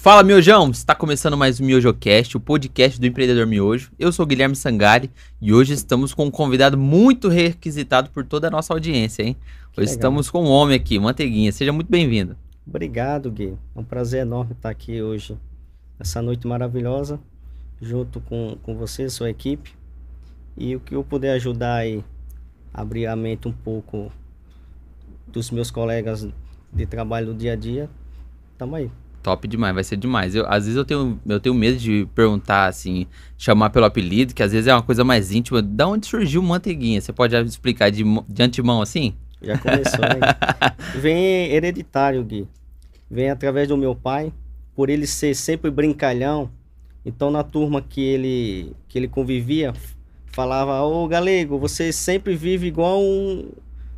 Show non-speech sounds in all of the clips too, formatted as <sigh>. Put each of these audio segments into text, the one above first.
Fala, Miojão! Está começando mais o MiojoCast, o podcast do empreendedor Miojo. Eu sou o Guilherme Sangari e hoje estamos com um convidado muito requisitado por toda a nossa audiência, hein? Que Hoje legal. estamos com um homem aqui, Manteiguinha. Seja muito bem-vindo. Obrigado, Gui. É um prazer enorme estar aqui hoje, nessa noite maravilhosa, junto com, com você, sua equipe. E o que eu puder ajudar aí, abrir a mente um pouco dos meus colegas de trabalho do dia a dia, tamo aí. Top demais, vai ser demais. Eu, às vezes eu tenho, eu tenho medo de perguntar assim, chamar pelo apelido, que às vezes é uma coisa mais íntima. Da onde surgiu Manteiguinha? Você pode explicar de, de antemão assim? Já começou, né? <laughs> Vem hereditário, Gui. Vem através do meu pai, por ele ser sempre brincalhão. Então, na turma que ele, que ele convivia, falava: Ô galego, você sempre vive igual um.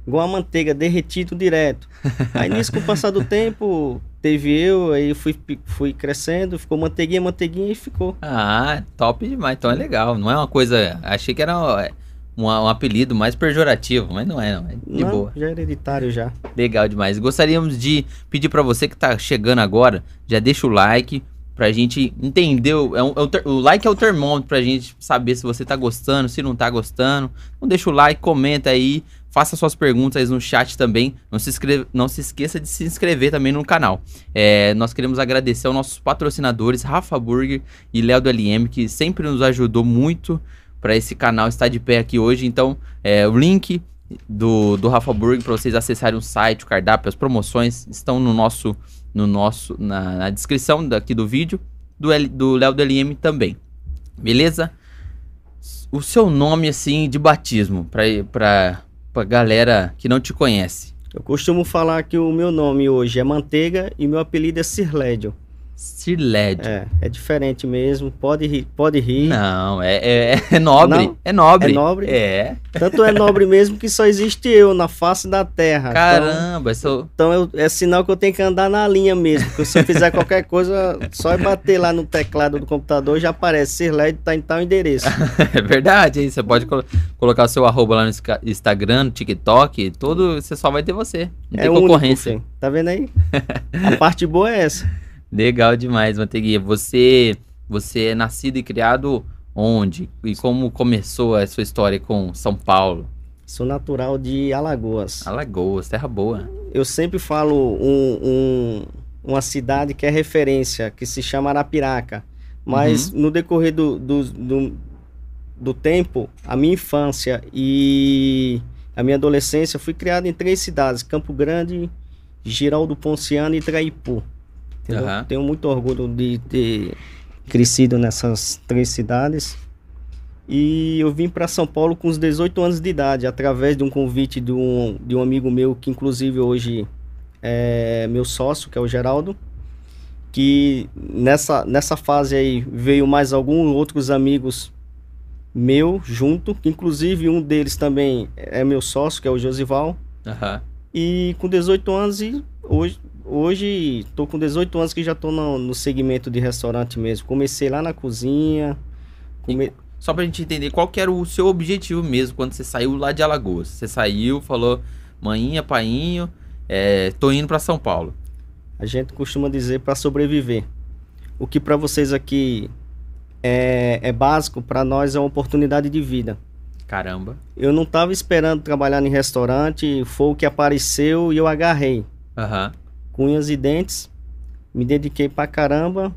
Igual a manteiga, derretido direto. Aí nisso, com o passar do tempo, teve eu, aí fui, fui crescendo, ficou manteiguinha, manteiguinha e ficou. Ah, top demais. Então é legal. Não é uma coisa. Achei que era é, um, um apelido mais pejorativo, mas não é, não. É de Não, boa. Já é hereditário já. Legal demais. Gostaríamos de pedir pra você que tá chegando agora, já deixa o like pra gente entender. o- é um- é o like é o termômetro pra gente saber se você tá gostando, se não tá gostando. Então deixa o like, comenta aí, faça suas perguntas no chat também. Não se, inscreve- não se esqueça de se inscrever também no canal. É, nós queremos agradecer aos nossos patrocinadores, Rafa Burger e Léo do LM, que sempre nos ajudou muito para esse canal estar de pé aqui hoje. Então, é, o link do, do Rafa Burger para vocês acessarem o site, o cardápio, as promoções estão no nosso, no nosso na, na descrição daqui do vídeo, do, L- do Léo do LM também. Beleza? O seu nome, assim, de batismo, pra, pra, galera que não te conhece. Eu costumo falar que o meu nome hoje é Manteiga e meu apelido é Sirlédio. Sirled. É, é diferente mesmo, pode rir, pode rir. Não, é, é, é nobre. Não? É nobre. É nobre? É. Tanto é nobre mesmo que só existe eu na face da terra. Caramba, sou. Então, então eu- é sinal que eu tenho que andar na linha mesmo. Porque se eu fizer qualquer coisa, só bater lá no teclado do computador já aparece. Sirled tá em tal endereço. <laughs> É verdade, hein? Você pode colo- colocar o seu arroba lá no Insta- Instagram, no TikTok, todo. Você só vai ter você. Não é tem único, concorrência. filho. Tá vendo aí? A <laughs> parte boa é essa. Legal demais, Manteiguinha. Você, você é nascido e criado onde? E como começou a sua história com São Paulo? Sou natural de Alagoas. Alagoas, terra boa. Eu sempre falo um- um- uma cidade que é referência, que se chama Arapiraca. Mas Uhum. no decorrer do, do, do, do tempo, a minha infância e a minha adolescência, fui criado em três cidades: Campo Grande, Giraldo Ponciano e Traipu. Aham. Tenho muito orgulho de ter crescido nessas três cidades. E eu vim para São Paulo com os 18 anos de idade, através de um convite de um, de um amigo meu, que inclusive hoje é meu sócio, que é o Geraldo. Que nessa, nessa fase aí veio mais alguns outros amigos meu junto, que inclusive um deles também é meu sócio, que é o Josival. Aham. E com 18 anos e hoje hoje tô com 18 anos que já tô no, no segmento de restaurante mesmo. Comecei lá na cozinha. come- Só pra gente entender qual que era o seu objetivo mesmo quando você saiu lá de Alagoas. Você saiu, falou, maninha, painho, é, tô indo pra São Paulo. A gente costuma dizer para sobreviver. O que para vocês aqui é, é básico, para nós é uma oportunidade de vida. Caramba. Eu não estava esperando trabalhar em restaurante, foi o que apareceu e eu agarrei. Aham. Unhas e dentes. Me dediquei pra caramba.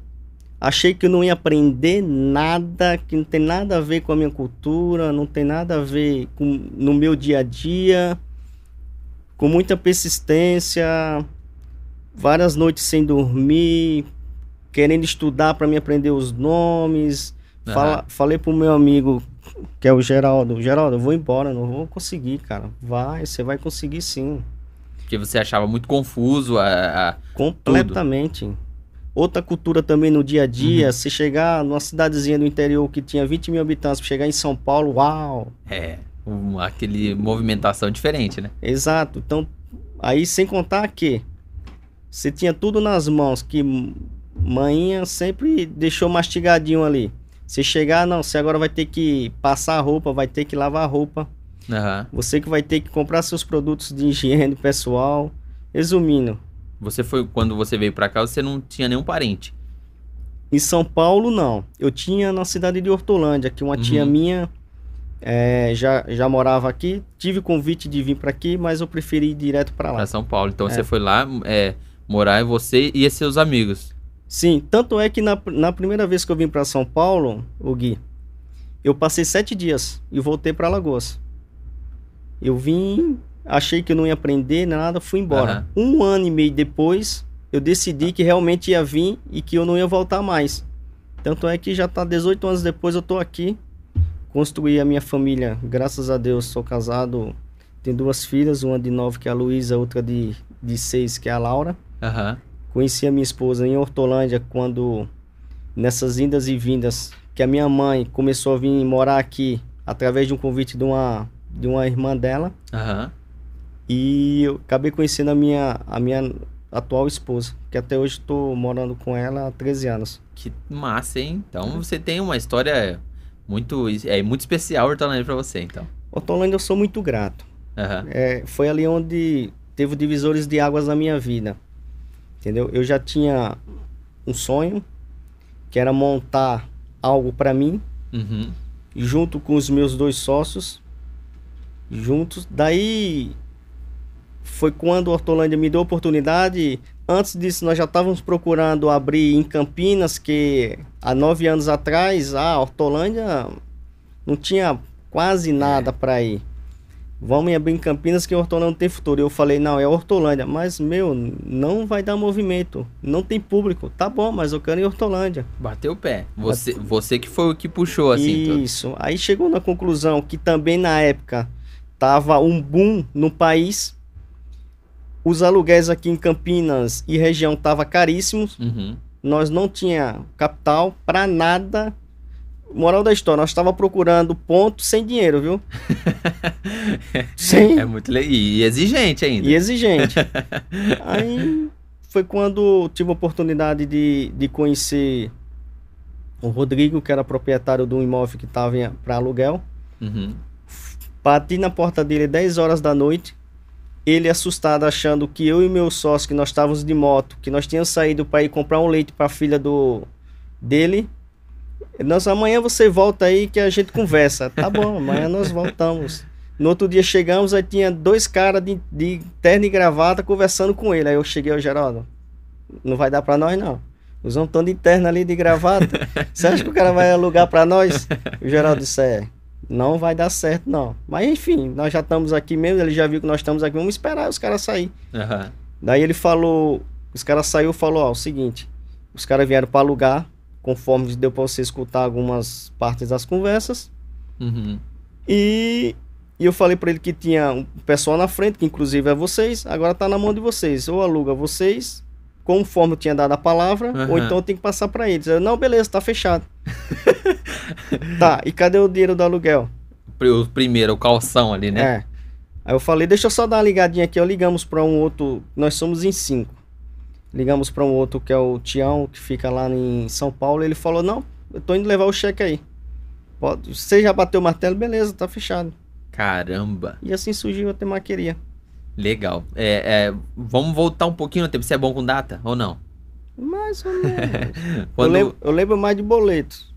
Achei que eu não ia aprender nada, que não tem nada a ver com a minha cultura, não tem nada a ver com no meu dia a dia. Com muita persistência, várias noites sem dormir, querendo estudar para me aprender os nomes. Aham. Fala- falei pro meu amigo, que é o Geraldo, Geraldo, eu vou embora, não vou conseguir, cara. Vai, você vai conseguir sim. Porque você achava muito confuso a, a- Completamente. Outra cultura também no dia a dia, se chegar numa cidadezinha do interior que tinha 20 mil habitantes, pra chegar em São Paulo, uau! é, um- aquele movimentação diferente, né? Exato. Então, aí sem contar que você tinha tudo nas mãos, que manhinha sempre deixou mastigadinho ali. Se chegar, não, você agora vai ter que passar a roupa, vai ter que lavar a roupa, Aham. você que vai ter que comprar seus produtos de higiene pessoal. Resumindo, Você foi, quando você veio pra cá, você não tinha nenhum parente. Em São Paulo, não. Eu tinha na cidade de Hortolândia, que uma tia Uhum. minha é, já, já morava aqui. Tive convite de vir para aqui, mas eu preferi ir direto para lá. São Paulo. Então É. você foi lá é, morar e você e seus amigos. Sim, tanto é que na, na primeira vez que eu vim para São Paulo, o Gui, eu passei sete dias e voltei para Alagoas. Eu vim, achei que eu não ia aprender nada, fui embora. Um ano e meio depois, eu decidi que realmente ia vir e que eu não ia voltar mais. Tanto é que já tá 18 anos depois eu tô aqui, construí a minha família, graças a Deus, sou casado, tenho duas filhas, uma de nove que é a Luísa, outra de, de seis que é a Laura. Aham. Conheci a minha esposa em Hortolândia quando, nessas indas e vindas, que a minha mãe começou a vir morar aqui através de um convite de uma, de uma irmã dela. Aham. E eu acabei conhecendo a minha, a minha atual esposa, que até hoje estou morando com ela há 13 anos. Que massa, hein? Então você tem uma história muito, é, muito especial, Hortolândia, pra você, então. Hortolândia eu sou muito grato. Aham. É, foi ali onde teve divisores de águas na minha vida. Entendeu? Eu já tinha um sonho, que era montar algo para mim, Uhum. junto com os meus dois sócios, juntos. Daí foi quando a Hortolândia me deu a oportunidade. Antes disso, nós já estávamos procurando abrir em Campinas, que há nove anos atrás, a Hortolândia não tinha quase nada para ir. Vamos abrir em Campinas que a Hortolândia não tem futuro. Eu falei, não, é Hortolândia. Mas, meu, não vai dar movimento. Não tem público. Tá bom, mas eu quero ir em Hortolândia. Bateu o pé. Você, você que foi o que puxou, assim. tudo. Isso. Aí chegou na conclusão que também na época tava um boom no país. Os aluguéis aqui em Campinas e região tava caríssimos. Uhum. Nós não tinha capital para nada. Moral da história, nós estava procurando ponto sem dinheiro, viu? <laughs> Sem É muito le... E exigente ainda. e exigente. <laughs> Aí foi quando tive a oportunidade de, de conhecer o Rodrigo, que era proprietário de um imóvel que estava para aluguel. Uhum. Bati na porta dele 10 horas da noite. Ele assustado, achando que eu e meu sócio, que nós estávamos de moto, que nós tínhamos saído para ir comprar um leite para a filha do dele. Nós amanhã você volta aí que a gente conversa. Tá bom, amanhã nós voltamos. No outro dia chegamos, aí tinha dois caras de, de terno e gravata conversando com ele. Aí eu cheguei ao Geraldo. Não vai dar para nós não. Os homens estão de terno ali de gravata. Você acha que o cara vai alugar para nós? O Geraldo disse: é, não vai dar certo, não. Mas enfim, nós já estamos aqui mesmo, ele já viu que nós estamos aqui, vamos esperar os caras sair. Aham. Daí ele falou, os caras saiu e falou, ó, o seguinte, os caras vieram para alugar, conforme deu para você escutar algumas partes das conversas, Uhum. e, e eu falei para ele que tinha um pessoal na frente, que inclusive é vocês, agora tá na mão de vocês, ou aluga vocês, conforme eu tinha dado a palavra, ou Aham. então tem que passar para eles. Eu, não, beleza, tá fechado. <laughs> tá, e cadê o dinheiro do aluguel? O primeiro, o calção ali, né? É. Aí eu falei, deixa eu só dar uma ligadinha aqui. ó. ligamos para um outro, nós somos em cinco. Ligamos para um outro que é o Tião, que fica lá em São Paulo. Ele falou, não, eu tô indo levar o cheque aí. Pode, você já bateu o martelo? Beleza, tá fechado. Caramba. E assim surgiu a temaqueria. Legal. É, é, vamos voltar um pouquinho no tempo. Você é bom com data ou não? Mais ou menos. <laughs> eu, Quando... lembro, eu lembro mais de boletos,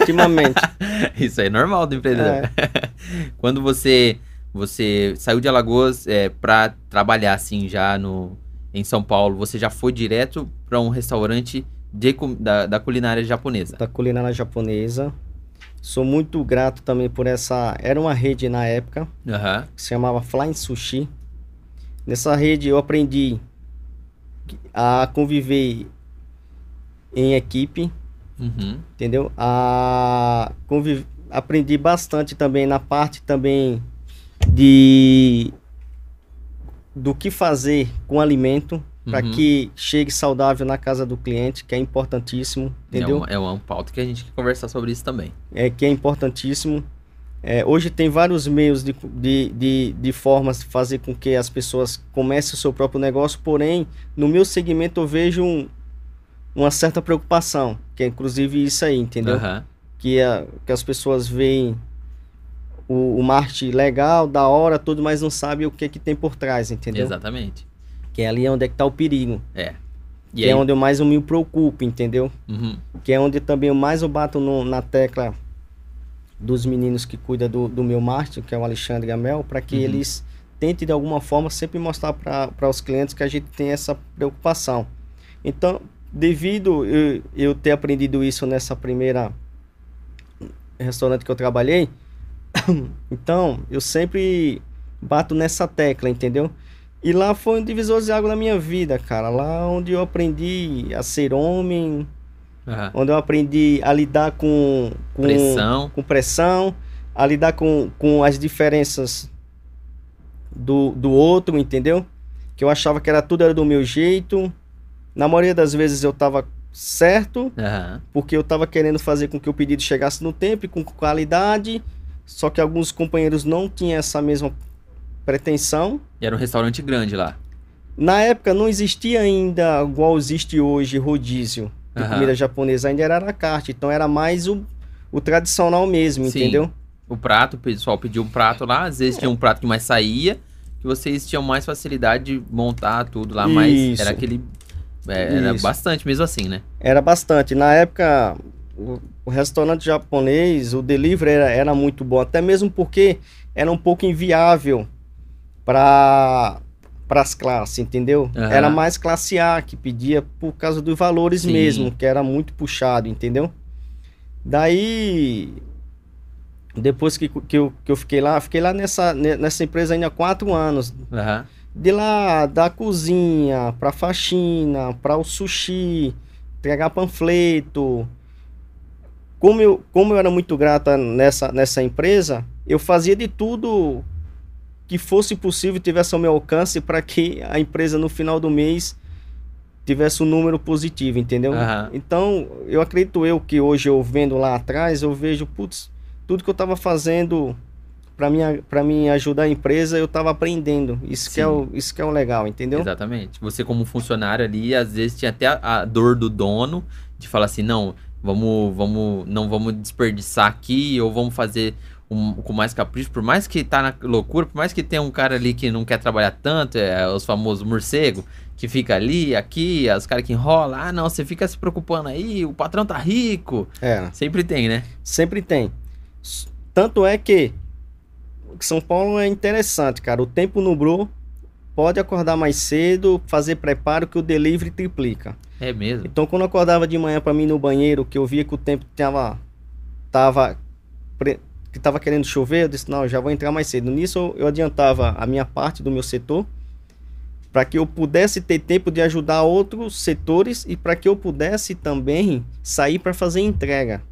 ultimamente. <laughs> Isso é normal do empreendedor. <laughs> Quando você você saiu de Alagoas é, para trabalhar assim já no em São Paulo, você já foi direto para um restaurante de, da, da culinária japonesa? da culinária japonesa. Sou muito grato também por essa. Era uma rede na época. Aham. que se chamava Flying Sushi. Nessa rede eu aprendi a conviver em equipe, Uhum. entendeu? A conviv... aprendi bastante também na parte também de do que fazer com alimento para Uhum. que chegue saudável na casa do cliente, que é importantíssimo, entendeu? É uma, é uma pauta que a gente quer conversar sobre isso também. é, que é importantíssimo. É, hoje tem vários meios de, de, de, de formas de fazer com que as pessoas comecem o seu próprio negócio, porém, no meu segmento eu vejo um- uma certa preocupação, que é inclusive isso aí, entendeu? Aham. Que, a, que as pessoas veem o, o marketing legal, da hora, tudo, mas não sabem o que, que tem por trás, entendeu? Exatamente. Que é ali onde é que tá o perigo. É. E que aí? é onde eu mais eu me preocupo, entendeu? Uhum. Que é onde também eu mais eu bato no- na tecla dos meninos que cuidam do, do meu marketing, que é o Alexandre e a Mel, para que Uhum. eles tentem de alguma forma sempre mostrar para os clientes que a gente tem essa preocupação. Então, devido eu, eu ter aprendido isso nessa primeira restaurante que eu trabalhei, <coughs> então eu sempre bato nessa tecla, entendeu? E lá foi um divisor de água na minha vida, cara. Lá onde eu aprendi a ser homem, Aham. onde eu aprendi a lidar com, com Pressão. com pressão, a lidar com, com as diferenças do, do outro, entendeu? Que eu achava que era tudo era do meu jeito. Na maioria das vezes eu tava certo, Aham. porque eu tava querendo fazer com que o pedido chegasse no tempo e com qualidade. Só que alguns companheiros não tinham essa mesma pretensão. E era um restaurante grande lá. Na época não existia ainda, igual existe hoje, rodízio de Aham. comida japonesa, ainda era à la carte. Então era mais o, o tradicional mesmo, Sim. entendeu? O prato, o pessoal pediu um prato lá, às vezes tinha um prato que mais saía, que vocês tinham mais facilidade de montar tudo lá, mas Isso. era aquele. é, era Isso. bastante mesmo assim, né? Era bastante. Na época, o, o restaurante japonês, o delivery era, era muito bom, até mesmo porque era um pouco inviável para as classes, entendeu? Aham. Era mais classe A que pedia por causa dos valores Sim. mesmo, que era muito puxado, entendeu? Daí, depois que, que, eu, que eu fiquei lá, fiquei lá nessa, ne- nessa empresa ainda há quatro anos. Aham. De lá, da cozinha, pra faxina, pra o sushi, entregar panfleto. Como eu, como eu era muito grata nessa, nessa empresa, eu fazia de tudo que fosse possível tivesse ao meu alcance para que a empresa no final do mês tivesse um número positivo, entendeu? Aham. Então, eu acredito eu que hoje eu vendo lá atrás, eu vejo, putz, tudo que eu estava fazendo para mim, ajudar a empresa, eu estava aprendendo. Isso que, é o, isso que é o legal, entendeu? Exatamente. Você, como funcionário ali, às vezes tinha até a, a dor do dono de falar assim: não, vamos, vamos, não vamos desperdiçar aqui, ou vamos fazer um- com mais capricho. Por mais que tá na loucura, por mais que tenha um cara ali que não quer trabalhar tanto, é os famosos morcego, que fica ali, aqui, os caras que enrolam, ah, não, você fica se preocupando aí, o patrão tá rico. É, Sempre tem, né? sempre tem. Tanto é que São Paulo é interessante, cara. O tempo nublou, pode acordar mais cedo, fazer preparo que o delivery triplica. É mesmo. Então, quando eu acordava de manhã para mim no banheiro, que eu via que o tempo tava, tava, que tava querendo chover, eu disse, não, já vou entrar mais cedo. Nisso, eu, adiantava a minha parte do meu setor, para que eu pudesse ter tempo de ajudar outros setores e para que eu pudesse também sair para fazer entrega.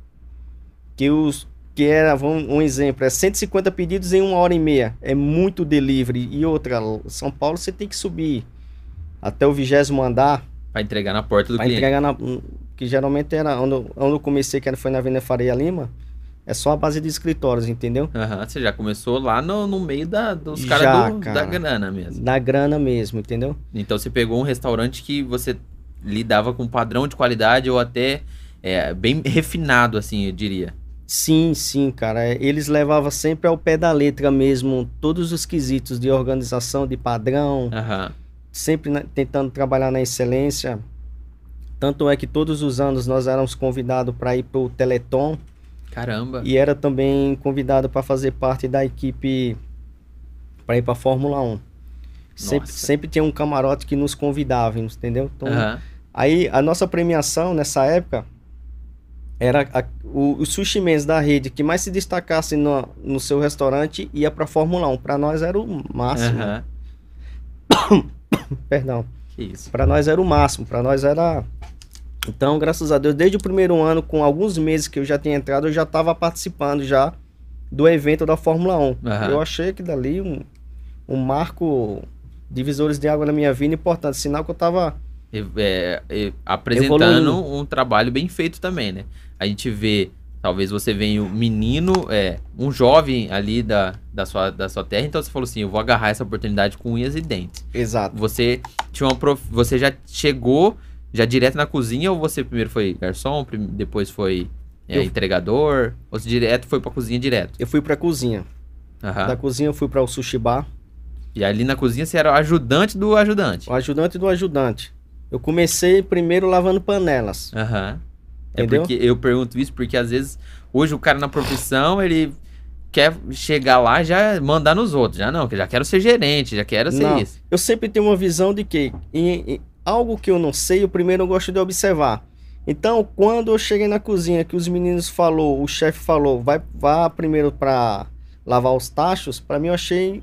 Que os que era, vamos, um exemplo, é 150 pedidos em uma hora e meia. É muito delivery. E outra, São Paulo você tem que subir até o vigésimo andar Pra entregar na porta do cliente. entregar na. Que geralmente era. Onde, onde eu comecei, que era- foi na Avenida Faria Lima. É só a base de escritórios, entendeu? Aham, você já começou lá no, no meio da, dos caras do- cara. da grana mesmo. Da grana mesmo, entendeu? Então você pegou um restaurante que você lidava com padrão de qualidade ou até é, bem refinado, assim, eu diria. Sim, sim, cara. É, Eles levavam sempre ao pé da letra mesmo todos os quesitos de organização, de padrão, Aham. sempre na- tentando trabalhar na excelência. Tanto é que todos os anos nós éramos convidados para ir para o Teleton Caramba. e era também convidado para fazer parte da equipe para ir para Fórmula 1. Sempre, sempre tinha um camarote que nos convidava, entendeu? Então, Aham. Aí a nossa premiação nessa época era a- o, o sushi mens da rede que mais se destacasse no, no seu restaurante ia para Fórmula 1. Para nós era o máximo. Aham. <coughs> Perdão. Para nós era o máximo. Para nós era. Então, graças a Deus, desde o primeiro ano, com alguns meses que eu já tinha entrado, eu já estava participando já do evento da Fórmula 1. Aham. Eu achei que dali um, um marco divisores de água na minha vida importante, sinal que eu estava é, e apresentando Evoluindo. um trabalho bem feito também, né? A gente vê, talvez você venha um menino, é, um jovem ali da, da, sua, da sua terra, então você falou assim, eu vou agarrar essa oportunidade com unhas e dentes. exato. Você tinha uma prof... você já chegou já direto na cozinha ou você primeiro foi garçom, depois foi é, Eu- entregador, ou você direto foi pra cozinha direto? Eu fui para cozinha. Aham. Da cozinha eu fui para o sushi bar, E ali na cozinha você era o ajudante do ajudante. o ajudante do ajudante. Eu comecei primeiro lavando panelas. Aham. É Entendeu? porque eu pergunto isso porque às vezes hoje o cara na profissão, ele quer chegar lá e já mandar nos outros. Já não, que já quero ser gerente, já quero ser Não. isso. Eu sempre tenho uma visão de que em- em algo que eu não sei, eu primeiro gosto de observar. Então, quando eu cheguei na cozinha, que os meninos falou, o chefe falou, vai vá primeiro para lavar os tachos, para mim eu achei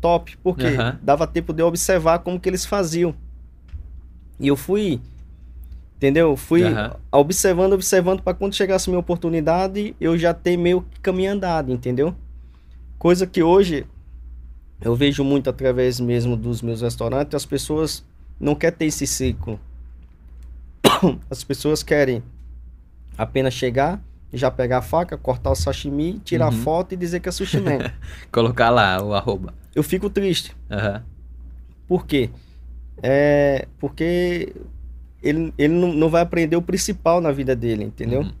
top, porque Aham. dava tempo de eu observar como que eles faziam. E eu fui, entendeu? Fui Aham. observando, observando para quando chegasse a minha oportunidade, eu já ter meio que caminho andado, entendeu? Coisa que hoje eu vejo muito através mesmo dos meus restaurantes, as pessoas não querem ter esse ciclo. <coughs> As pessoas querem apenas chegar, já pegar a faca, cortar o sashimi, tirar Uhum. foto e dizer que é sushi man. <laughs> Colocar lá o arroba. eu fico triste. Aham. Por quê? É porque ele, ele não, não vai aprender o principal na vida dele, entendeu? Uhum.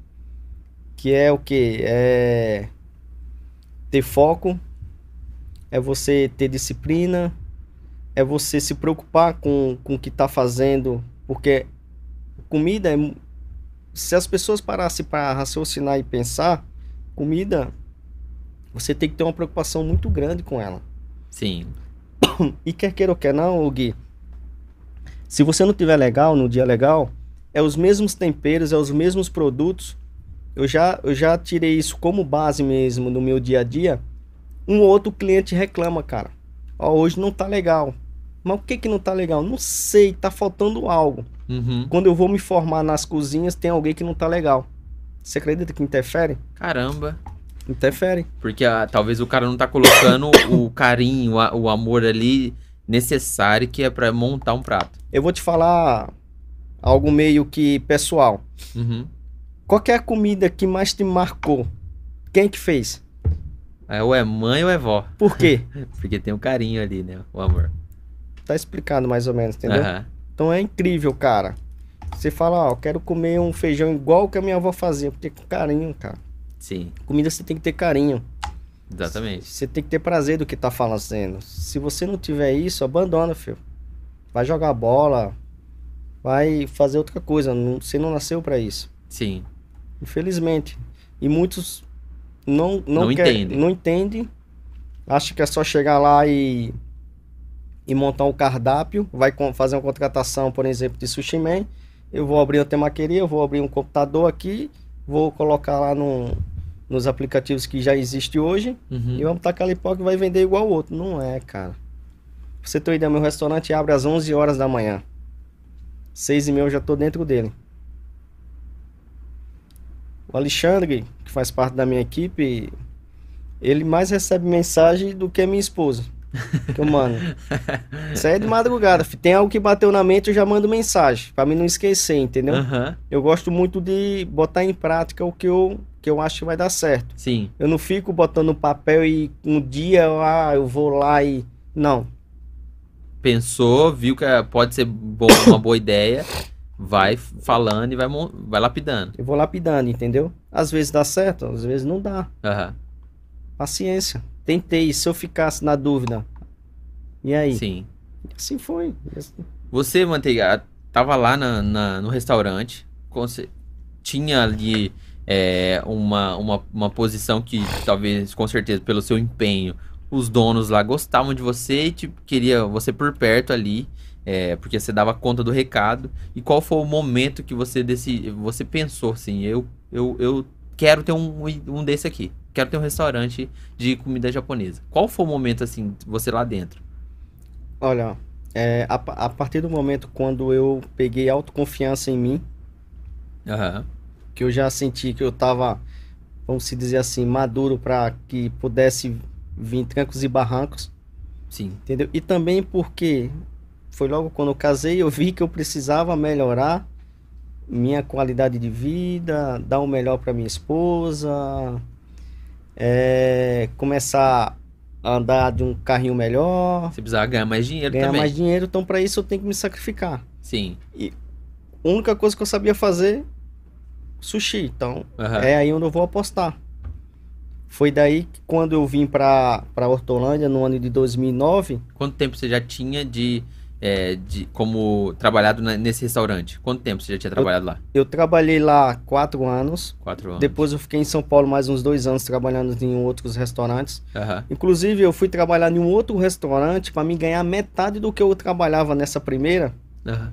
Que é o quê? É ter foco, é você ter disciplina, é você se preocupar com, com o que tá fazendo, porque comida é. Se as pessoas parassem para raciocinar e pensar, comida, você tem que ter uma preocupação muito grande com ela. Sim. <coughs> E quer queira ou quer não, Gui, se você não tiver legal, no dia legal, é os mesmos temperos, é os mesmos produtos. Eu já, eu já tirei isso como base mesmo no meu dia a dia. Um ou outro cliente reclama, cara. Ó, hoje não tá legal. Mas o que que não tá legal? Não sei, tá faltando algo. Uhum. Quando eu vou me formar nas cozinhas, tem alguém que não tá legal. Você acredita que interfere? Caramba. Interfere. Porque ah, talvez o cara não tá colocando <coughs> o carinho, a- o amor ali necessário que é pra montar um prato. Eu vou te falar algo meio que pessoal. Uhum. Qual é a comida que mais te marcou? Quem que fez? É, ou é mãe ou é vó. Por quê? <laughs> Porque tem o carinho ali, né? O amor. Tá explicado mais ou menos, entendeu? Aham. Então é incrível, cara. Você fala, ó, eu quero comer um feijão igual que a minha avó fazia, porque com carinho, cara. Sim, Comida você tem que ter carinho. exatamente. Você tem que ter prazer do que tá fazendo. Se você não tiver isso, abandona, filho. Vai jogar bola, vai fazer outra coisa. Não- Você não nasceu pra isso. Sim. Infelizmente. E muitos não não, Não quer- entendem. não entendem. Acha que é só chegar lá e e montar um cardápio, vai fazer uma contratação, por exemplo, de sushi man. Eu vou abrir uma temaqueria, eu vou abrir um computador aqui, vou colocar lá no, nos aplicativos que já existe hoje Uhum. e vamos tacar ali pó que vai vender igual o outro. Não é, cara. Pra você ter uma ideia, meu restaurante abre às 11 horas da manhã. Seis e meia eu já tô dentro dele. O Alexandre, que faz parte da minha equipe, ele mais recebe mensagem do que a minha esposa. Que eu mando. Isso aí é de madrugada. Tem algo que bateu na mente, eu já mando mensagem. Pra mim não esquecer, entendeu? Aham. Eu gosto muito de botar em prática o que eu, que eu acho que vai dar certo. Sim. Eu não fico botando no papel e um dia ah, eu vou lá e. Não. Pensou, viu que eh, pode ser <coughs> uma boa ideia, vai falando e vai, vai lapidando. Eu vou lapidando, entendeu? Às vezes dá certo, às vezes não dá. Aham. Paciência. Tentei. Se eu ficasse na dúvida. E aí? Sim. Assim foi. Você, Manteiga, tava lá na, na- no restaurante, tinha ali é, uma, uma, uma posição que talvez, com certeza, pelo seu empenho, os donos lá gostavam de você e tipo, queria você por perto ali, é, porque você dava conta do recado. E qual foi o momento que você decidi, você pensou assim, eu, eu, eu quero ter um, um desse aqui, quero ter um restaurante de comida japonesa. Qual foi o momento assim, você lá dentro? Olha, é, a, a partir do momento quando eu peguei autoconfiança em mim, Aham. que eu já senti que eu tava, vamos se dizer assim, maduro para que pudesse vir trancos e barrancos, Sim. entendeu? E também porque foi logo quando eu casei, eu vi que eu precisava melhorar minha qualidade de vida, dar o melhor para minha esposa, é, começar a andar de um carrinho melhor, Você precisava ganhar mais dinheiro ganhar também. mais dinheiro, então para isso eu tenho que me sacrificar. Sim. A única coisa que eu sabia fazer, sushi. Então, Aham. é aí onde eu vou apostar. Foi daí que quando eu vim para para Hortolândia no ano de 2009, Quanto tempo você já tinha de é, de, como trabalhado na- nesse restaurante? Quanto tempo você já tinha trabalhado lá? Eu trabalhei lá quatro anos. Quatro anos. Depois eu fiquei em São Paulo mais uns dois anos trabalhando em outros restaurantes. Aham. Inclusive, eu fui trabalhar em um outro restaurante para me ganhar metade do que eu trabalhava nessa primeira, Aham.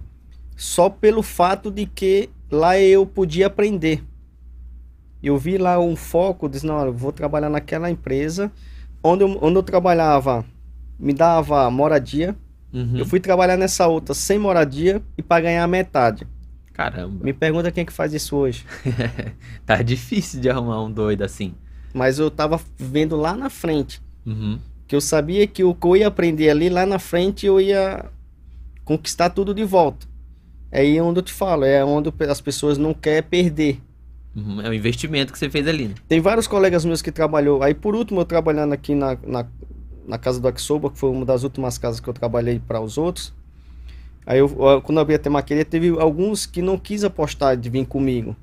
só pelo fato de que lá eu podia aprender. Eu vi lá um foco, disse, não, eu vou trabalhar naquela empresa, onde eu, onde eu trabalhava me dava moradia. Uhum. Eu fui trabalhar nessa outra sem moradia e para ganhar metade. Caramba. Me pergunta quem é que faz isso hoje. <laughs> tá difícil de arrumar um doido assim. Mas eu tava vendo lá na frente. Uhum. Que eu sabia que o que eu ia aprender ali, lá na frente, eu ia conquistar tudo de volta. É aí onde eu te falo, é onde as pessoas não querem perder. Uhum. É o investimento que você fez ali. né? Tem vários colegas meus que trabalhou. Aí por último, eu trabalhando aqui na, na, na casa do Axoba, que foi uma das últimas casas que eu trabalhei para os outros. Aí eu, quando eu abri a temaqueria, teve alguns que não quis apostar de vir comigo.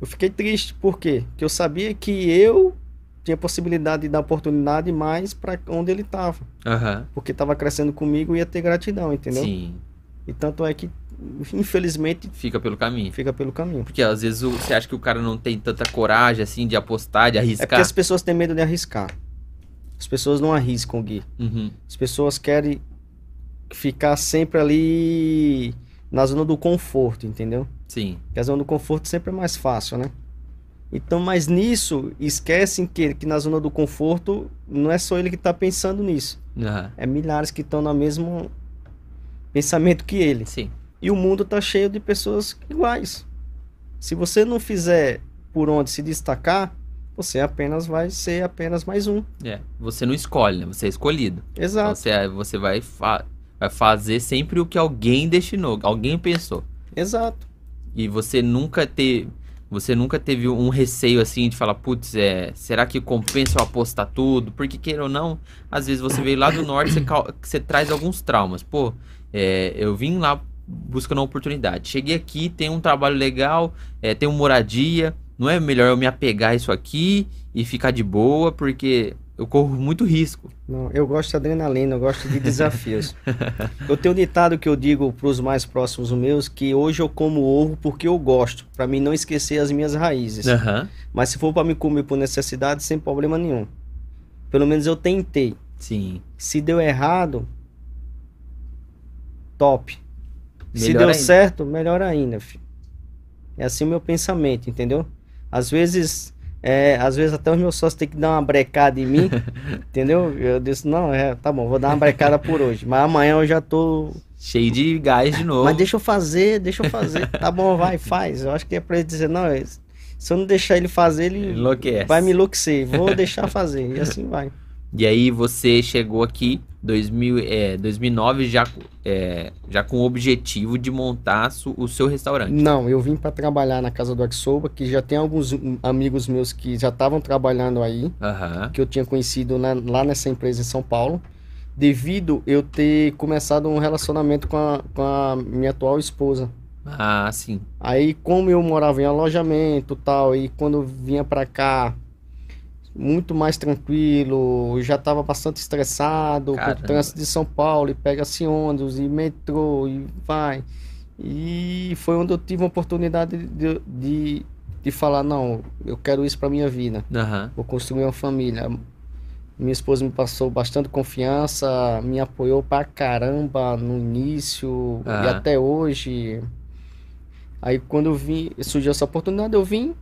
Eu fiquei triste, por quê? Porque eu sabia que eu tinha possibilidade de dar oportunidade mais para onde ele estava. Aham. Porque estava crescendo comigo e ia ter gratidão, entendeu? Sim. E tanto é que, infelizmente, Fica pelo caminho. fica pelo caminho. Porque às vezes você acha que o cara não tem tanta coragem assim de apostar, de É porque arriscar. as pessoas têm medo de arriscar. As pessoas não arriscam, Gui. Uhum. As pessoas querem ficar sempre ali na zona do conforto, entendeu? Sim. Porque a zona do conforto sempre é mais fácil, né? Então, mas nisso, esquecem que, que na zona do conforto não é só ele que está pensando nisso. Aham. É milhares que estão no mesmo pensamento que ele. Sim. E o mundo tá cheio de pessoas iguais. Se você não fizer por onde se destacar, você apenas vai ser apenas mais um. É. Você não escolhe, né? Você é escolhido. Então Exato, você, você vai, fa- vai fazer sempre o que alguém destinou, alguém pensou. exato. E você nunca ter, você nunca teve um receio assim de falar, putz, é, será que compensa eu apostar tudo? Porque queira ou não, às vezes você veio lá do norte, você, você traz alguns traumas. Pô, é, eu vim lá buscando uma oportunidade. Cheguei aqui, tem um trabalho legal, é, tem uma moradia. Não é melhor eu me apegar a isso aqui e ficar de boa, porque eu corro muito risco. Não, eu gosto de adrenalina, eu gosto de desafios. <laughs> eu tenho um ditado que eu digo para os mais próximos meus que hoje eu como ovo porque eu gosto, para mim não esquecer as minhas raízes. Aham. Mas se for para me comer por necessidade, sem problema nenhum. Pelo menos eu tentei. Sim. Se deu errado, top. Se Melhor deu ainda. certo, melhor ainda, filho. É assim o meu pensamento, entendeu? Às vezes, é, às vezes até os meus sócios têm que dar uma brecada em mim, <laughs> entendeu? Eu disse, não, é, tá bom, vou dar uma brecada por hoje. Mas amanhã eu já tô. Cheio de gás de novo. Mas deixa eu fazer, deixa eu fazer. tá bom, vai, faz. Eu acho que é pra ele dizer, não, é- se eu não deixar ele fazer, ele Enlouquece. vai me enlouquecer. Vou deixar fazer. E assim vai. E aí você chegou aqui 2000, é, 2009 já, é, já com o objetivo de montar su- o seu restaurante. Não, eu vim para trabalhar na casa do Axoba, que já tem alguns amigos meus que já estavam trabalhando aí. Aham. que eu tinha conhecido na- lá nessa empresa em São Paulo, devido eu ter começado um relacionamento com a, com a minha atual esposa. Ah, sim. Aí, como eu morava em alojamento tal, e quando vinha pra cá, muito mais tranquilo, já estava bastante estressado com Caramba. o trânsito de São Paulo, e pega-se ônibus, e metrô, e vai. E foi onde eu tive a oportunidade de, de, de falar, não, eu quero isso pra minha vida Aham. vou construir uma família. Minha esposa me passou bastante confiança, me apoiou pra caramba no início e Aham. até hoje. Aí quando eu vim, surgiu essa oportunidade, eu vim,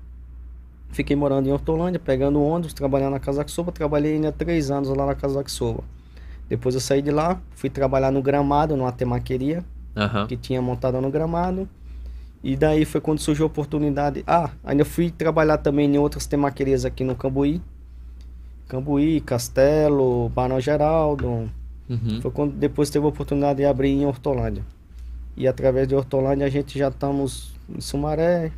fiquei morando em Hortolândia, pegando ônibus, trabalhando na Casa Soba, trabalhei ainda três anos lá na Casa Soba. Depois eu saí de lá, fui trabalhar no Gramado, numa temaqueria Aham. que tinha montada no gramado. E daí foi quando surgiu a oportunidade. Ah, ainda fui trabalhar também em outras temaquerias aqui no Cambuí. Cambuí, Castelo, Barão Geraldo. Uhum. Foi quando depois teve a oportunidade de abrir em Hortolândia. E através de Hortolândia a gente já estamos em Sumaré,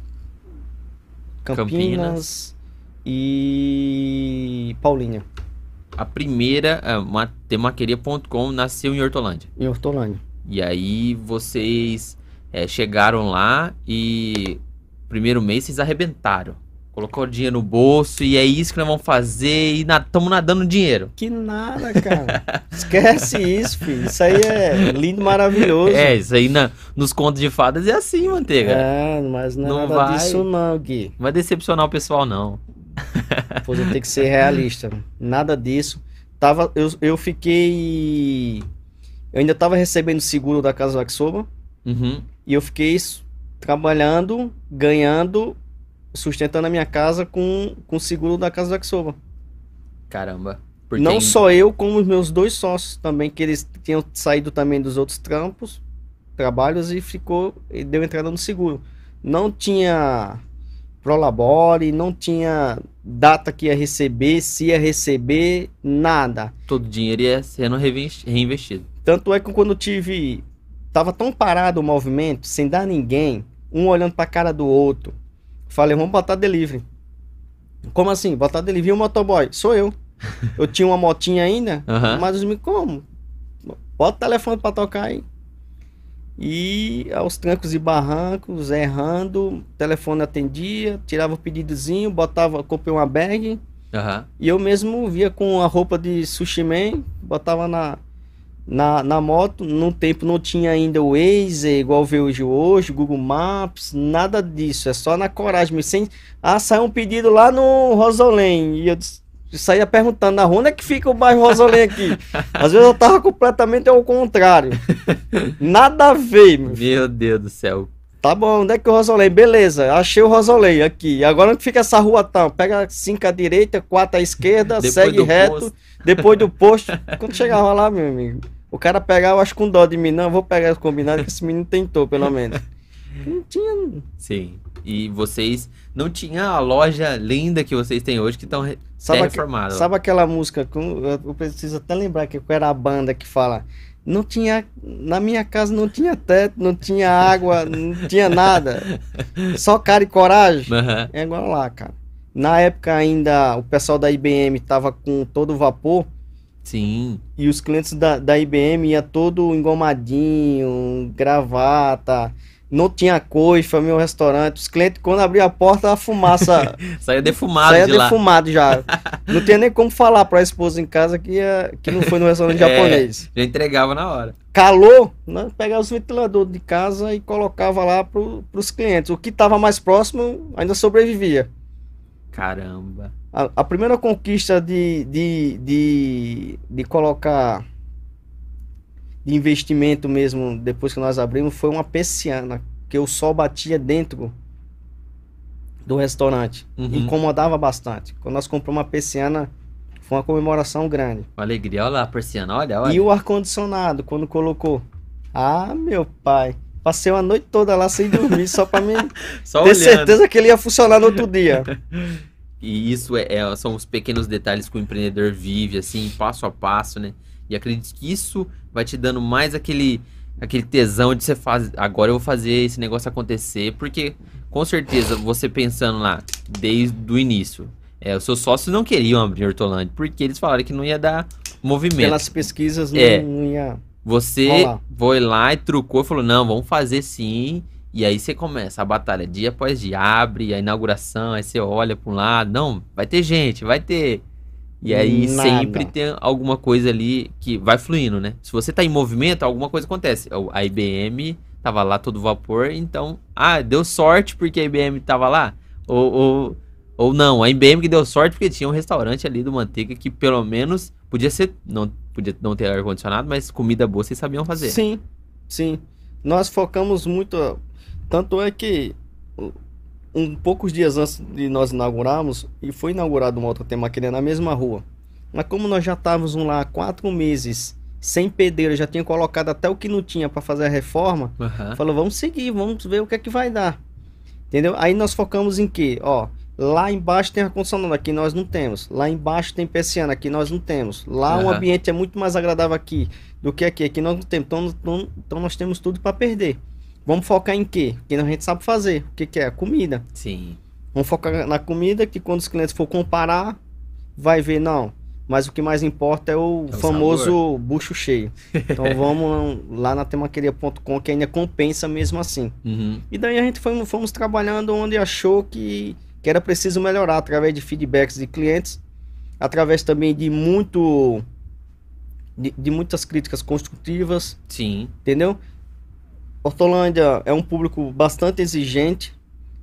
Campinas, Campinas. e Paulínia, A primeira, é, uma temaqueria.com, nasceu em Hortolândia. em Hortolândia. E aí vocês é, chegaram lá e primeiro mês vocês arrebentaram. Colocou o dinheiro no bolso e é isso que nós vamos fazer e estamos na, nadando dinheiro. Que nada, cara. <laughs> Esquece isso, filho. Isso aí é lindo, maravilhoso. É, isso aí na, nos contos de fadas é assim, manteiga. É, mas não, é não vai, disso não, Gui. Não vai decepcionar o pessoal, não. <laughs> Pois eu tenho que ser realista. Nada disso. Tava, eu, eu fiquei. Eu ainda tava recebendo seguro da Casa Waxoba. Uhum. E eu fiquei trabalhando, ganhando sustentando a minha casa com, com o seguro da casa do Axova. Caramba. Porque Não só eu, como os meus dois sócios também, que eles tinham saído também dos outros trampos, trabalhos, e ficou, e deu entrada no seguro. Não tinha prolabore, não tinha data que ia receber, se ia receber, nada. Todo o dinheiro ia sendo reinvestido. Tanto é que quando eu tive. Tava tão parado o movimento, sem dar ninguém, um olhando pra cara do outro, Falei, vamos botar delivery. Como assim? Botar delivery e o motoboy? Sou eu. <laughs> Eu tinha uma motinha ainda, uhum. mas me como? Bota o telefone pra tocar aí. E aos trancos e barrancos, errando, telefone atendia, tirava o pedidozinho, botava, comprei uma bag. Uhum. E eu mesmo via com a roupa de sushi man, botava na, na, na moto. No tempo não tinha ainda o Waze, igual vê hoje hoje, Google Maps, nada disso. É só na coragem. Sem... Ah, saiu um pedido lá no Rosolém. E eu saía perguntando na rua onde é que fica o bairro Rosolém aqui. <laughs> Às vezes eu tava completamente ao contrário. <laughs> Nada a ver, meu. Meu Deus do céu. Tá bom, onde é que é o Rosolém? Beleza, achei o Rosolém aqui. Agora onde fica essa rua tal? Pega cinco à direita, quatro à esquerda, segue reto. Posto. Depois do posto, <laughs> quando chegava lá, meu amigo, o cara pegava, acho com dó de mim, não, vou pegar os combinados que esse menino tentou, pelo menos. Não tinha. Sim. E vocês não tinha a loja linda que vocês têm hoje que estão reformadas. Sabe aquela música? Eu preciso até lembrar que era a banda que fala. Não tinha. Na minha casa não tinha teto, não tinha água, não tinha nada. <laughs> Só cara e coragem. Uhum. É igual lá, cara. Na época ainda o pessoal da IBM tava com todo vapor. Sim. E os clientes da, da IBM ia todo engomadinho, gravata. Não tinha coifa, meu restaurante. Os clientes, quando abriam a porta, a fumaça. <laughs> saía defumado saía de defumado já. <laughs> Não tinha nem como falar pra esposa em casa que, ia, que não foi no restaurante <laughs> é, japonês. Já entregava na hora. Calor, né? pegava os ventiladores de casa e colocava lá pro, pros clientes. O que estava mais próximo ainda sobrevivia. Caramba. A, a, primeira conquista de, de, de, de colocar de investimento mesmo, depois que nós abrimos, foi uma persiana, que o sol batia dentro do restaurante. Uhum. Incomodava bastante. Quando nós compramos uma persiana, foi uma comemoração grande. Uma alegria, olha lá a persiana, olha, olha. E o ar-condicionado, quando colocou. Ah, meu pai. Passei uma noite toda lá sem dormir, só pra mim <laughs> só ter olhando. certeza que ele ia funcionar no outro dia. <laughs> E isso é, é, são os pequenos detalhes que o empreendedor vive, assim, passo a passo, né? E acredito que isso vai te dando mais aquele, aquele tesão de você fazer. Agora eu vou fazer esse negócio acontecer, porque com certeza você pensando lá desde o início, é, os seus sócios não queriam abrir Hortolândia, porque eles falaram que não ia dar movimento. Pelas pesquisas não, é, não ia. Você foi lá e trucou e falou: não, vamos fazer sim. E aí você começa a batalha dia após dia, abre a inauguração, aí você olha para um lado, não, vai ter gente, vai ter. E aí Nada. sempre tem alguma coisa ali que vai fluindo, né? Se você tá em movimento, alguma coisa acontece. A IBM tava lá todo vapor, então, ah, deu sorte porque a IBM tava lá. Ou, ou, ou não, a IBM que deu sorte porque tinha um restaurante ali do Manteiga que pelo menos podia ser, não podia não ter ar-condicionado, mas comida boa vocês sabiam fazer. Sim, sim. Nós focamos muito tanto é que um poucos dias antes de nós inaugurarmos, e foi inaugurado uma outra temaqueria na mesma rua. Mas como nós já estávamos lá há quatro meses sem pedreiro, já tinha colocado até o que não tinha para fazer a reforma, uhum. falou, vamos seguir, vamos ver o que é que vai dar. Entendeu? Aí nós focamos em que, ó, lá embaixo tem ar-condicionado, aqui nós não temos. Lá embaixo tem persiana, aqui nós não temos. Lá uhum. o ambiente é muito mais agradável aqui do que aqui, aqui nós não temos. Então, então, então nós temos tudo para perder. Vamos focar em quê? Que a gente sabe fazer. O que, que é? Comida. Sim. Vamos focar na comida, que quando os clientes for comparar, vai ver, não. Mas o que mais importa é o, é o famoso sabor. bucho cheio. Então <laughs> vamos lá na temaqueria.com que ainda compensa mesmo assim. Uhum. E daí a gente foi, fomos trabalhando onde achou que que era preciso melhorar através de feedbacks de clientes, através também de muito de, de muitas críticas construtivas, Sim. entendeu? Hortolândia é um público bastante exigente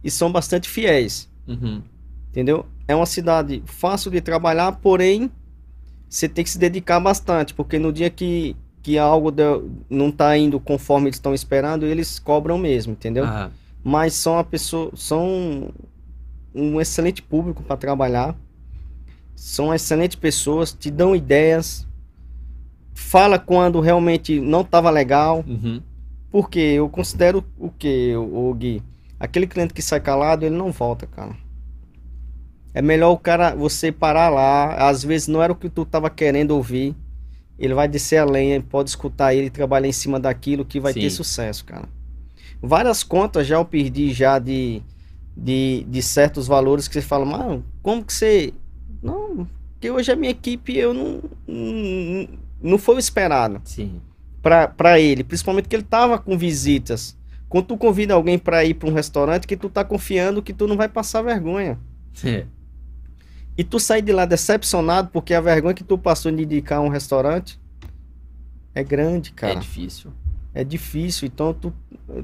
e são bastante fiéis, Uhum. entendeu? É uma cidade fácil de trabalhar, porém você tem que se dedicar bastante, porque no dia que, que algo deu- não tá indo conforme eles estão esperando, eles cobram mesmo, entendeu? Ah, mas são a pessoa, são um excelente público para trabalhar. São excelentes pessoas, te dão ideias. Fala quando realmente não estava legal. uhum. Porque eu considero o que, o Gui? Aquele cliente que sai calado, ele não volta, cara. É melhor o cara, você parar lá. Às vezes não era o que tu tava querendo ouvir. Ele vai descer a lenha, pode escutar ele, trabalhar em cima daquilo que vai Sim. ter sucesso, cara. Várias contas já eu perdi já de, de, de certos valores que você fala, mano, como que você. Não, porque hoje a minha equipe eu não. Não, não foi o esperado Sim. Para ele, principalmente que ele tava com visitas. Quando tu convida alguém para ir para um restaurante que tu tá confiando que tu não vai passar vergonha. É. E tu sair de lá decepcionado porque a vergonha que tu passou de indicar um restaurante é grande, É cara. difícil. É difícil, então tu,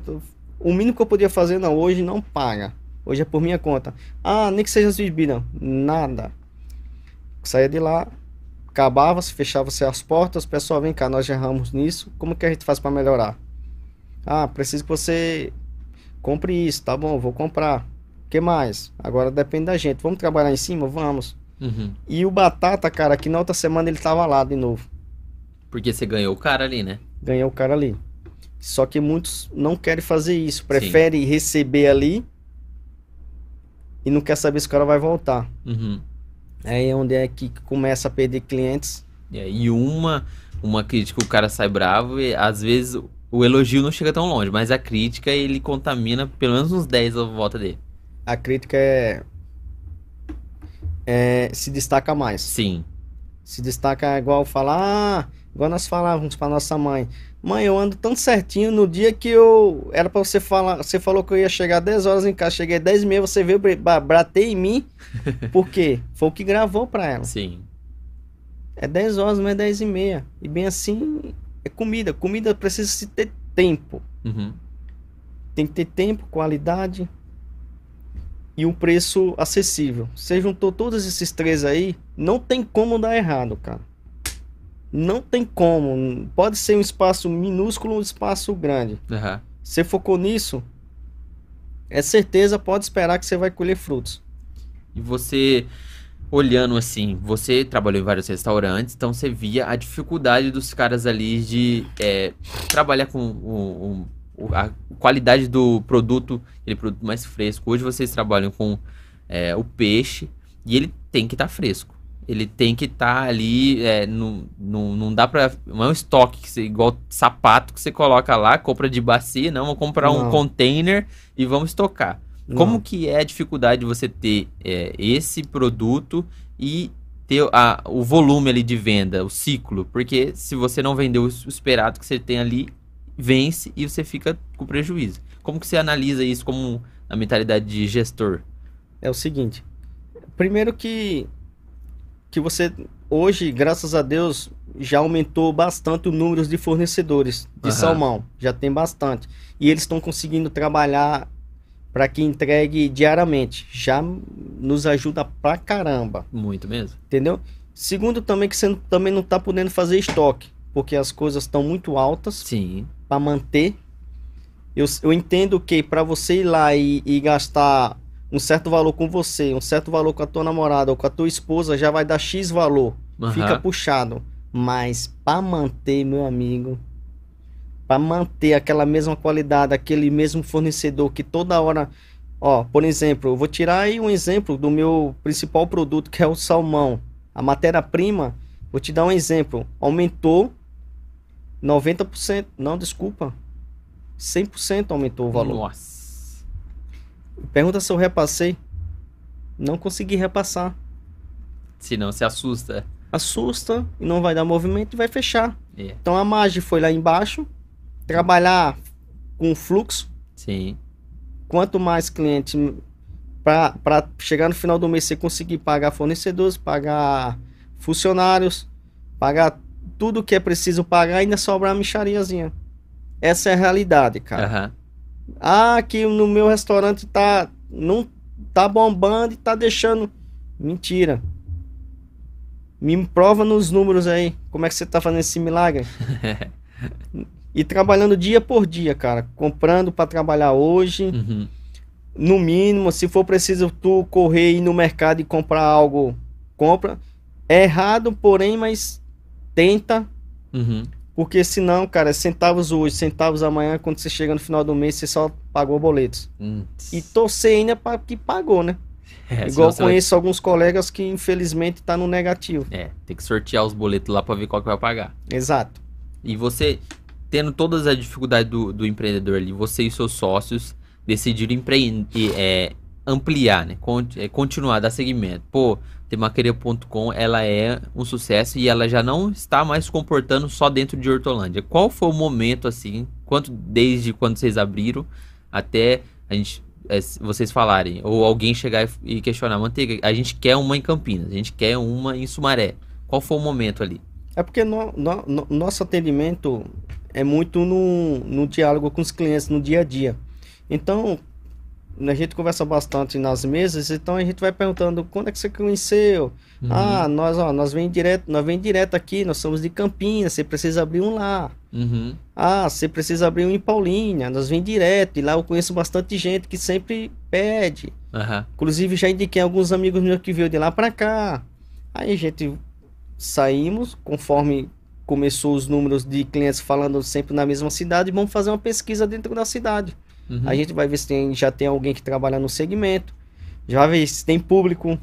tô- o mínimo que eu podia fazer não hoje não paga. Hoje é por minha conta. Ah, nem que seja as bebidas, nada. Saía de lá, acabava, se fechava-se as portas, pessoal, vem cá, nós erramos nisso. Como que a gente faz para melhorar? Ah, preciso que você compre isso, tá bom, vou comprar. O que mais? Agora depende da gente. Vamos trabalhar em cima? Vamos. Uhum. E o Batata, cara, que na outra semana ele tava lá de novo. Porque você ganhou o cara ali, né? ganhar o cara ali. Só que muitos não querem fazer isso, preferem receber ali e não quer saber se o cara vai voltar. Uhum. Aí é onde é que começa a perder clientes. É, e uma, uma crítica o cara sai bravo e às vezes o elogio não chega tão longe, mas a crítica ele contamina pelo menos uns 10 à volta dele. A crítica é, é se destaca mais. Sim. Se destaca igual falar, ah, igual nós falávamos para nossa mãe. Mãe, eu ando tão certinho no dia que eu era para você falar, você falou que eu ia chegar 10 horas em casa, cheguei 10 e meia, você veio bra- bater em mim. <laughs> Por quê? Foi o que gravou para ela. Sim. É 10 horas, não é 10 e meia. E bem assim, é comida. Comida precisa se ter tempo. Uhum. Tem que ter tempo, qualidade e um preço acessível. Você juntou todos esses três aí, não tem como dar errado, cara. Não tem como. Pode ser um espaço minúsculo ou um espaço grande. Aham. Você focou nisso, é certeza, pode esperar que você vai colher frutos. E você, olhando assim, você trabalhou em vários restaurantes, então você via a dificuldade dos caras ali de é, trabalhar com o, o- o- a qualidade do produto, aquele produto mais fresco. Hoje vocês trabalham com é, o peixe e ele tem que estar fresco. Ele tem que estar ali, é, não, não, não dá pra. Não é um estoque que você, igual sapato que você coloca lá, compra de bacia, não, vou comprar um Não. container e vamos estocar. Como Não. que é a dificuldade de você ter é, esse produto e ter a- o volume ali de venda, o ciclo? Porque se você não vendeu o o esperado que você tem ali, vence e você fica com prejuízo. Como que você analisa isso como a mentalidade de gestor? É o seguinte. Primeiro que que você hoje, graças a Deus, já aumentou bastante o número de fornecedores de Aham. salmão. Já tem bastante. E eles estão conseguindo trabalhar para que entregue diariamente. Já nos ajuda pra caramba, Muito mesmo. entendeu? Segundo também que você também não tá podendo fazer estoque, porque as coisas estão muito altas Sim. para manter. Eu, eu entendo que para você ir lá e, e gastar um certo valor com você, um certo valor com a tua namorada ou com a tua esposa, já vai dar X valor. Aham. Fica puxado. Mas para manter, meu amigo, para manter aquela mesma qualidade, aquele mesmo fornecedor que toda hora. Ó, por exemplo, eu vou tirar aí um exemplo do meu principal produto, que é o salmão. A matéria-prima, vou te dar um exemplo. Aumentou 90%. Não, desculpa. 100% aumentou o valor. Nossa. Pergunta se eu repassei. Não consegui repassar. Se não, se assusta. Assusta e não vai dar movimento e vai fechar. É. Então a margem foi lá embaixo. Trabalhar com fluxo. Sim. Quanto mais cliente para chegar no final do mês você conseguir pagar fornecedores, pagar funcionários, pagar tudo que é preciso pagar e ainda sobrar uma michariazinha. Essa é a realidade, cara. Aham. Ah, que no meu restaurante tá não tá bombando e tá deixando mentira. Me prova nos números aí, como é que você tá fazendo esse milagre? <laughs> e trabalhando dia por dia, cara, comprando para trabalhar hoje, Uhum. no mínimo, se for preciso tu correr ir no mercado e comprar algo, compra. É errado, porém, mas tenta, Uhum. Porque senão, cara, é centavos hoje, centavos amanhã, quando você chega no final do mês, você só pagou boletos. Hum. E torcer ainda para que pagou, né? <laughs> É, Igual você vai- conheço alguns colegas que infelizmente tá no negativo. É, tem que sortear os boletos lá pra ver qual que vai pagar. Exato. E você, tendo todas as dificuldades do, do empreendedor ali, você e seus sócios decidiram empre- e, é, ampliar, né? É, continuar, dar segmento. Pô, Temaqueria.com, ela é um sucesso e ela já não está mais se comportando só dentro de Hortolândia. Qual foi o momento, assim, quanto, desde quando vocês abriram até a gente, é, vocês falarem, ou alguém chegar e e questionar, Manteiga, a gente quer uma em Campinas, a gente quer uma em Sumaré. Qual foi o momento ali? É porque no- no- no- nosso atendimento é muito no, no diálogo com os clientes, no dia a dia. Então, a gente conversa bastante nas mesas, então a gente vai perguntando quando é que você conheceu? Uhum. Ah, nós, ó, nós vem direto, nós vem direto aqui, nós somos de Campinas, você precisa abrir um lá. Uhum. Ah, você precisa abrir um em Paulínia, nós vem direto, e lá eu conheço bastante gente que sempre pede. Aham. Inclusive já indiquei alguns amigos meus que veio de lá pra cá. Aí a gente saímos, conforme começou os números de clientes falando sempre na mesma cidade, vamos fazer uma pesquisa dentro da cidade. Uhum. A gente vai ver se tem- já tem alguém que trabalha no segmento, já vai ver se tem público.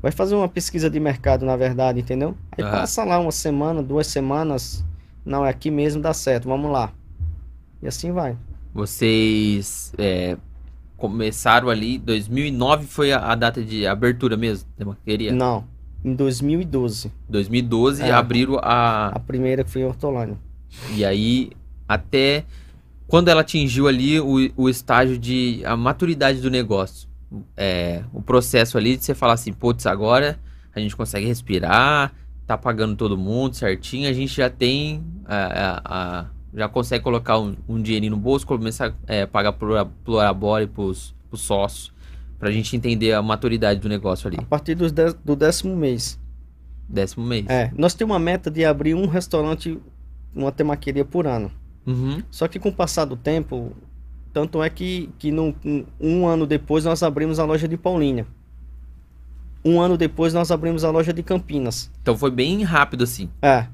Vai fazer uma pesquisa de mercado, na verdade, entendeu? Aí passa lá uma semana, duas semanas. Não, é aqui mesmo, dá certo, vamos lá. E assim vai. Vocês é, começaram ali, 2009 foi a, a data de abertura mesmo, da maqueria? Não, em 2012. 2012 É. abriram a... A primeira que foi em Hortolândia. E aí, até quando ela atingiu ali o, o estágio de... a maturidade do negócio. É, o processo ali de você falar assim, putz, agora a gente consegue respirar, tá pagando todo mundo certinho, a gente já tem... a- a- a- já consegue colocar um, um dinheirinho no bolso, começar a pagar plura- plurabore pros, pros sócios, pra gente entender a maturidade do negócio ali. A partir dos dez- do décimo mês. Décimo mês. É, nós temos uma meta de abrir um restaurante, uma temaqueria por ano. Uhum. Só que com o passar do tempo, tanto é que, que no, um- ano depois nós abrimos a loja de Paulínia. Um ano depois nós abrimos a loja de Campinas. Então foi bem rápido assim. É.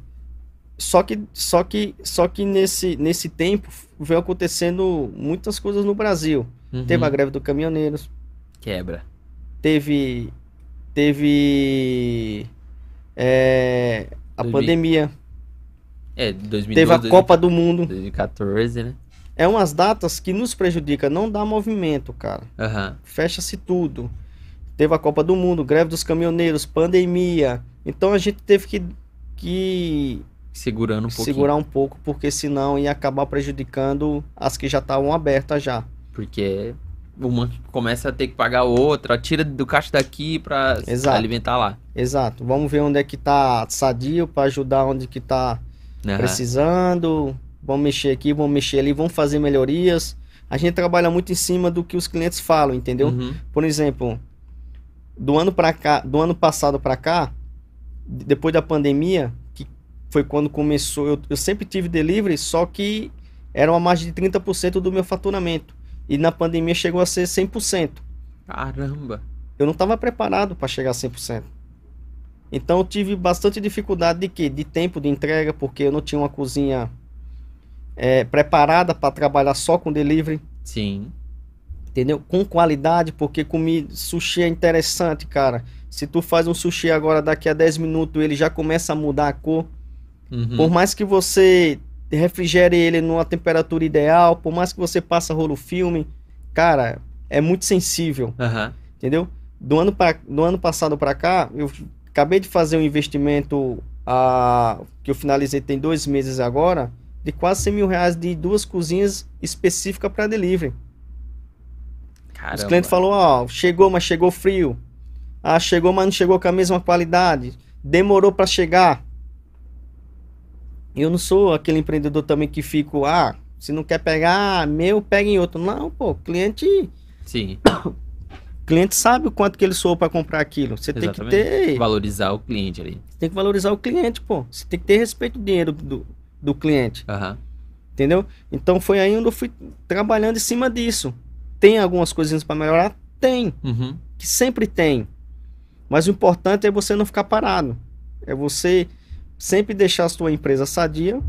Só que, só que, só que nesse, nesse tempo veio acontecendo muitas coisas no Brasil. Uhum. Teve a greve dos caminhoneiros, Quebra. teve teve é, a 2000. pandemia, É, 2012, teve a Copa do Mundo. 2014, né? É umas datas que nos prejudica, não dá movimento, cara. Aham. Fecha-se tudo. Teve a Copa do Mundo, greve dos caminhoneiros, pandemia. Então a gente teve que, que Segurando um pouquinho. segurar um pouco, porque senão ia acabar prejudicando as que já estavam abertas já. Porque uma começa a ter que pagar outra, tira do caixa daqui pra Exato. alimentar lá. Exato. Vamos ver onde é que tá sadio para ajudar onde que tá Aham. precisando. Vamos mexer aqui, vamos mexer ali, vamos fazer melhorias. A gente trabalha muito em cima do que os clientes falam, entendeu? Uhum. Por exemplo, do ano para cá, do ano passado para cá, depois da pandemia, que foi quando começou, eu, eu sempre tive delivery, só que era uma margem de 30% do meu faturamento. E na pandemia chegou a ser 100%. Caramba. Eu não estava preparado para chegar a 100%. Então eu tive bastante dificuldade de quê? De tempo de entrega, porque eu não tinha uma cozinha eh, preparada para trabalhar só com delivery Sim. entendeu? Com qualidade, porque comi sushi é interessante, cara. Se tu faz um sushi agora, daqui a 10 minutos, ele já começa a mudar a cor. Uhum. Por mais que você refrigere ele numa temperatura ideal, por mais que você passe rolo filme, cara, é muito sensível, Aham. entendeu? Do ano, pra, do ano passado para cá, eu acabei de fazer um investimento ah, que eu finalizei tem dois meses agora, de quase 100 mil reais de duas cozinhas específicas para delivery. Caramba. Os clientes falaram, ó, chegou, mas chegou frio. Ah, chegou, mas não chegou com a mesma qualidade. Demorou para chegar. Eu não sou aquele empreendedor também que fico, ah, se não quer pegar meu, pega em outro. Não, pô, cliente, Sim, <coughs> cliente sabe o quanto que ele soou para comprar aquilo. Você tem que exatamente. ter, Valorizar o cliente ali. tem que valorizar o cliente, pô. Você tem que ter respeito do dinheiro do, do cliente. Aham. Entendeu? Então foi aí onde eu fui trabalhando em cima disso. Tem algumas coisinhas para melhorar? Tem, Uhum. que sempre tem. Mas o importante é você não ficar parado. É você sempre deixar a sua empresa sadia.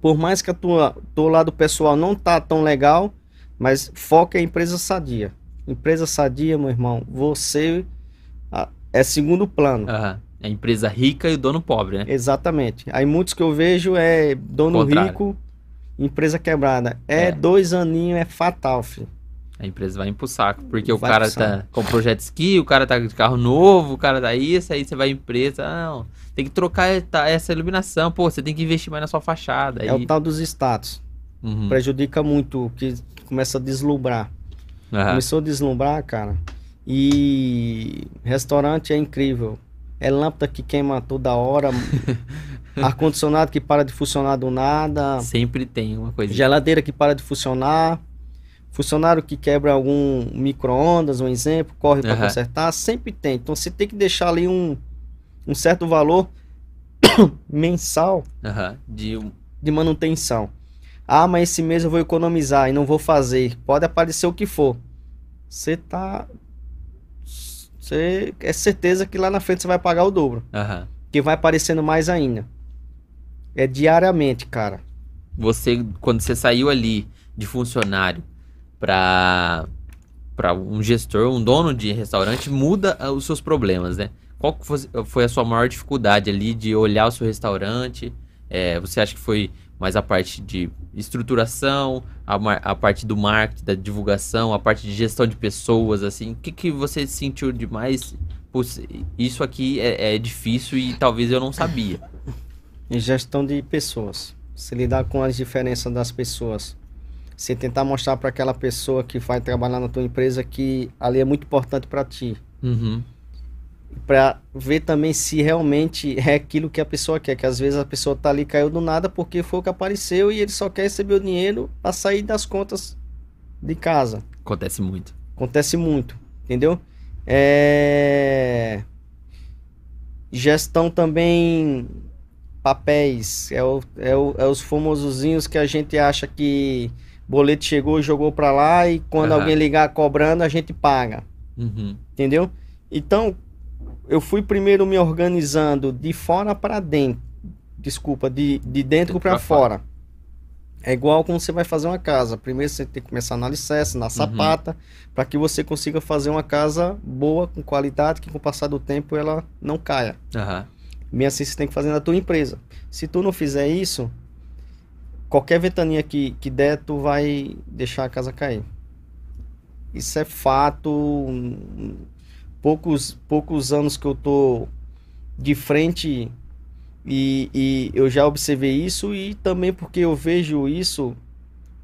Por mais que a tua teu lado pessoal não tá tão legal, mas foca em empresa sadia. Empresa sadia, meu irmão, você é segundo plano. Aham. É a empresa rica e o dono pobre, né? Exatamente. Aí muitos que eu vejo é dono Contrário. rico, empresa quebrada. É, É. dois aninhos, é fatal, filho. A empresa vai ir pro saco. Porque o Vai cara pro saco. tá com projeto ski, o cara tá de carro novo, o cara tá isso, aí você vai à empresa. Não, tem que trocar essa iluminação. Pô, você tem que investir mais na sua fachada. É Aí... o tal dos status. Uhum. Prejudica muito, que começa a deslumbrar. Aham. Começou a deslumbrar, cara. E restaurante é incrível. É lâmpada que queima toda hora, <laughs> ar-condicionado que para de funcionar do nada, Sempre tem uma coisa. geladeira que para de funcionar, funcionário que quebra algum micro-ondas, um exemplo, corre para Aham. consertar, sempre tem. Então você tem que deixar ali um, um certo valor <coughs> mensal Aham. De de manutenção. Ah, mas esse mês eu vou economizar e não vou fazer. Pode aparecer o que for. Você tá. Você é certeza que lá na frente você vai pagar o dobro. Aham. Que vai aparecendo mais ainda. É diariamente, cara. Você, quando você saiu ali de funcionário pra, pra um gestor, um dono de restaurante, muda ah, os seus problemas, né? Qual foi a sua maior dificuldade ali de olhar o seu restaurante? É, você acha que foi mais a parte de estruturação, a, a parte do marketing, da divulgação, a parte de gestão de pessoas, assim? O que, que você sentiu demais? Putz, isso aqui é, é difícil e talvez eu não sabia. Em gestão de pessoas. Se lidar com as diferenças das pessoas. Você tentar mostrar para aquela pessoa que vai trabalhar na tua empresa que ali é muito importante para ti. Uhum. Pra ver também se realmente é aquilo que a pessoa quer, que às vezes a pessoa tá ali caiu do nada porque foi o que apareceu e ele só quer receber o dinheiro para sair das contas de casa. Acontece muito. Acontece muito, entendeu? É... Gestão também papéis, é, o, é, o- é os famosozinhos que a gente acha que boleto chegou e jogou para lá e quando Aham. alguém ligar cobrando a gente paga Uhum. entendeu? Então, eu fui primeiro me organizando de fora para dentro. Desculpa, de, de dentro para pra fora. É igual quando você vai fazer uma casa. Primeiro você tem que começar na alicerce, na sapata, para que você consiga fazer uma casa boa, com qualidade, que com o passar do tempo ela não caia. Aham. Bem assim você tem que fazer na tua empresa. Se tu não fizer isso, qualquer ventania que, que der, tu vai deixar a casa cair. Isso é fato. Poucos, poucos anos que eu tô de frente e, e eu já observei isso e também porque eu vejo isso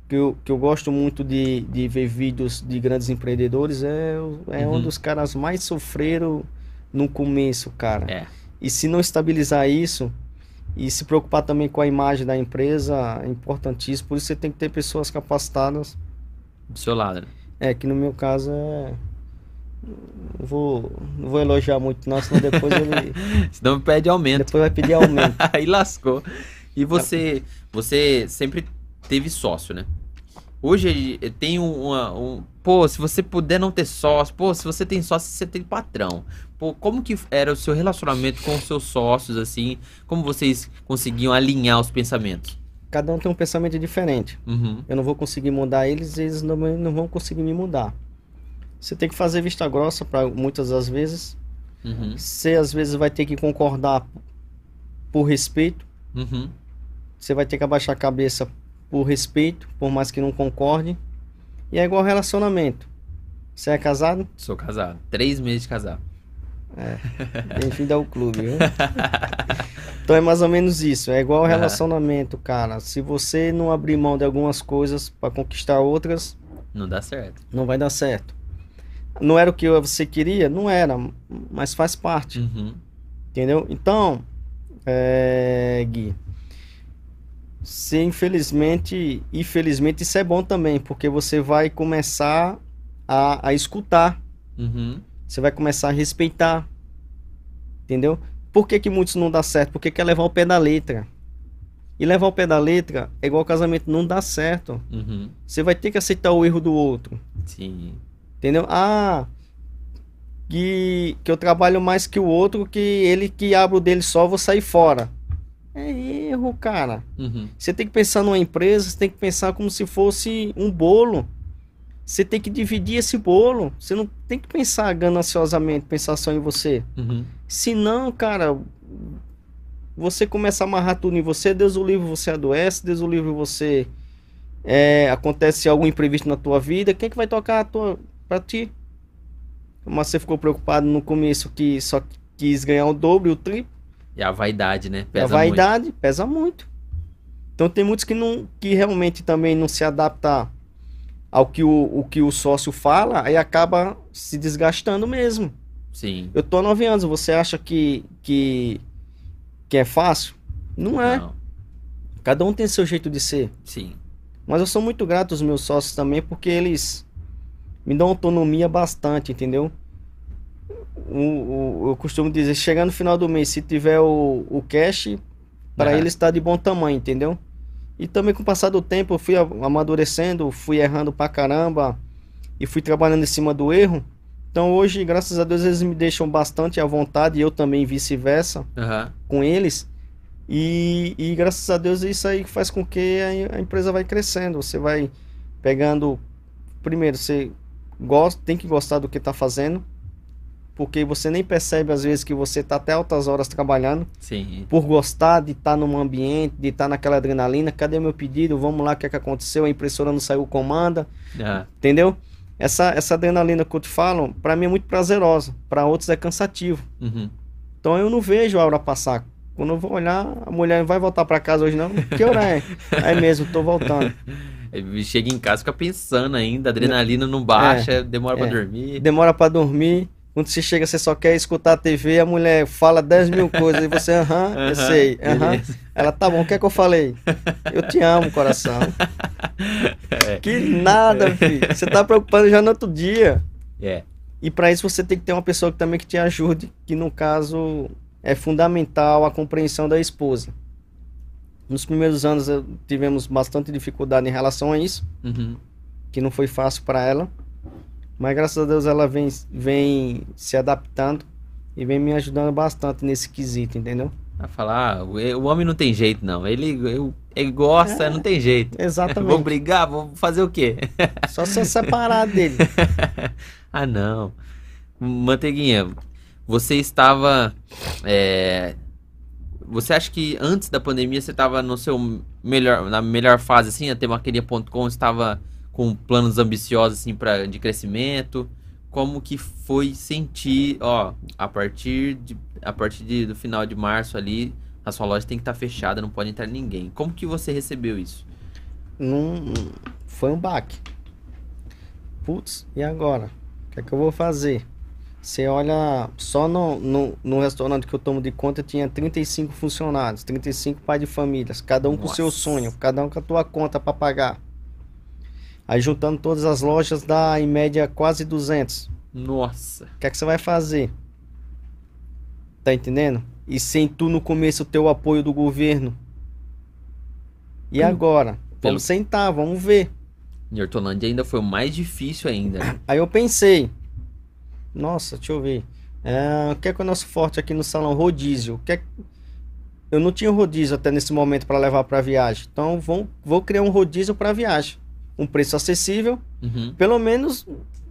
que eu, que eu gosto muito de, de ver vídeos de grandes empreendedores é, é Uhum. um dos caras mais sofreram no começo, cara. É. E se não estabilizar isso e se preocupar também com a imagem da empresa, é importantíssimo. Por isso você tem que ter pessoas capacitadas. Do seu lado, né? É, que no meu caso é. Não vou, não vou elogiar muito, não, senão depois ele <laughs> Senão pede aumento. depois vai pedir aumento. <laughs> Aí lascou. E você, você sempre teve sócio, né? Hoje eh, tem um, uma- um- Pô, se você puder não ter sócio, pô, se você tem sócio, você tem patrão. Pô, como que era o seu relacionamento com os seus sócios, assim? Como vocês conseguiam alinhar os pensamentos? Cada um tem um pensamento diferente. Uhum. Eu não vou conseguir mudar eles, eles não, não vão conseguir me mudar. Você tem que fazer vista grossa para muitas das vezes. Uhum. Você às vezes vai ter que concordar por respeito. Uhum. Você vai ter que abaixar a cabeça por respeito, por mais que não concorde. E é igual relacionamento. Você é casado? Sou casado. Três meses de casado. <laughs> Bem-vindo ao clube, viu? Então é mais ou menos isso. É igual Aham. relacionamento, cara. Se você não abrir mão de algumas coisas para conquistar outras, Não dá certo. Não vai dar certo. Não era o que você queria? Não era, mas faz parte. Uhum. Entendeu? Então, é, Gui, se infelizmente, infelizmente isso é bom também, porque você vai começar a, a escutar, Uhum. você vai começar a respeitar, entendeu? Por que, que muitos não dá certo? Porque quer levar o pé da letra. E levar o pé da letra é igual casamento, não dá certo. Uhum. Você vai ter que aceitar o erro do outro. Sim. Entendeu? Ah, que, que eu trabalho mais que o outro, que ele que abre o dele só, vou sair fora. É erro, cara. Uhum. Você tem que pensar numa empresa, você tem que pensar como se fosse um bolo. Você tem que dividir esse bolo. Você não tem que pensar gananciosamente, pensar só em você. Uhum. Se não, cara, você começa a amarrar tudo em você, Deus o livre, você adoece, Deus o livre, você é, acontece algum imprevisto na tua vida, quem é que vai tocar a tua, pra ti? Mas você ficou preocupado no começo que só quis ganhar o dobro e o triplo. E a vaidade, né? a Pesa vaidade pesa muito. Então tem muitos que não que realmente também não se adaptam ao que o, o que o sócio fala, aí acaba se desgastando mesmo. muito. Sim. Eu tô há nove anos, você acha que, que, que é fácil? Não é. Não. Cada um tem seu jeito de ser. Sim. Mas eu sou muito grato aos meus sócios também, porque eles me dão autonomia bastante, entendeu? O, o- eu costumo dizer, chegar no final do mês, se tiver o, o cash, para ele está de bom tamanho, entendeu? E também com o passar do tempo, eu fui amadurecendo, fui errando pra caramba e fui trabalhando em cima do erro. Então hoje, graças a Deus, eles me deixam bastante à vontade e eu também vice-versa Aham. com eles. E, e graças a Deus isso aí faz com que a, a empresa vai crescendo. Você vai pegando. Primeiro, você gosta, tem que gostar do que está fazendo. Porque você nem percebe às vezes que você está até altas horas trabalhando. Sim. Por gostar de estar num ambiente, de estar naquela adrenalina. Cadê meu pedido? Vamos lá, o que, é que aconteceu? A impressora não saiu comanda. Aham. Entendeu? Essa, essa adrenalina que eu te falo, para mim é muito prazerosa. Para outros é cansativo. Uhum. Então eu não vejo a hora passar. Quando eu vou olhar, a mulher não vai voltar pra casa hoje não. Que hora é? <laughs> É mesmo, tô voltando. Chega em casa, fica pensando ainda, adrenalina não baixa, demora pra é. dormir. Demora pra dormir. Quando você chega, você só quer escutar a TV, a mulher fala 10 mil coisas e você, aham, eu sei, aham. Ela, tá bom, o que é que eu falei? Eu te amo, coração. <laughs> É. Que nada, filho. Você tá preocupando já no outro dia. É. E para isso você tem que ter uma pessoa que também que te ajude, que no caso é fundamental a compreensão da esposa. Nos primeiros anos eu- tivemos bastante dificuldade em relação a isso, Uhum. que não foi fácil para ela, mas graças a Deus ela vem, vem se adaptando e vem me ajudando bastante nesse quesito, entendeu? Vai falar, ah, o homem não tem jeito, não. Ele, eu- ele gosta, É. não tem jeito. <laughs> Vou Exatamente. brigar, vou fazer o quê? <laughs> Só se separar dele. <laughs> ah, não. Manteiguinha, você estava. é, Você acha que antes da pandemia você estava no seu melhor, na melhor fase, assim, a temaqueria.com estava com planos ambiciosos, assim, pra, de crescimento? Como que foi sentir, ó, a partir, de, a partir de- do final de março ali, a sua loja tem que estar fechada, não pode entrar ninguém. Como que você recebeu isso? Não, foi um baque. Putz, e agora? O que é que eu vou fazer? Você olha, só no, no, no restaurante que eu tomo de conta tinha 35 funcionários, 35 pais de famílias, cada um com o seu Nossa. sonho, cada um com a tua conta para pagar. Aí juntando todas as lojas dá em média quase 200. Nossa. O que é que você vai fazer? Tá entendendo? E sem tu no começo o teu apoio do governo. E Hum. agora? Pelo- Vamos sentar, vamos ver. Em Hortolândia ainda foi o mais difícil ainda. né? Aí eu pensei, nossa, deixa eu ver. É, o que é que é o nosso forte aqui no salão? Rodízio. O que é Eu não tinha rodízio até nesse momento para levar para viagem. Então vou, vou criar um rodízio para viagem. Um preço acessível. Uhum. Pelo menos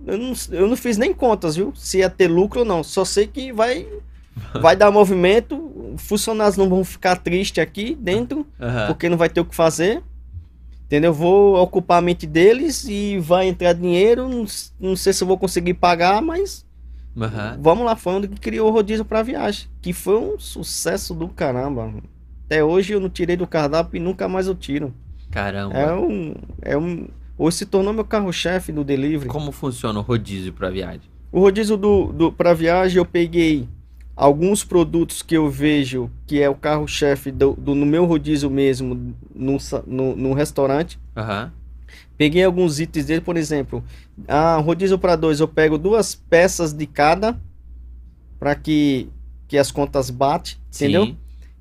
eu não, eu não fiz nem contas, viu? Se ia ter lucro ou não. Só sei que vai, <laughs> vai dar movimento. Funcionários não vão ficar tristes aqui dentro Aham. porque não vai ter o que fazer. Entendeu? Vou ocupar a mente deles e vai entrar dinheiro. Não, não sei se eu vou conseguir pagar, mas Aham. vamos lá. Foi onde que criou o rodízio para viagem, que foi um sucesso do caramba. Até hoje eu não tirei do cardápio e nunca mais eu tiro. Caramba. É um, é um, Hoje se tornou meu carro-chefe do delivery. Como funciona o rodízio para viagem? O rodízio do, do para viagem eu peguei alguns produtos que eu vejo que é o carro-chefe do, do, no meu rodízio mesmo, no, no, no restaurante. Aham. Peguei alguns itens dele, por exemplo, a rodízio para dois, eu pego duas peças de cada para que, que as contas batem, entendeu? Sim.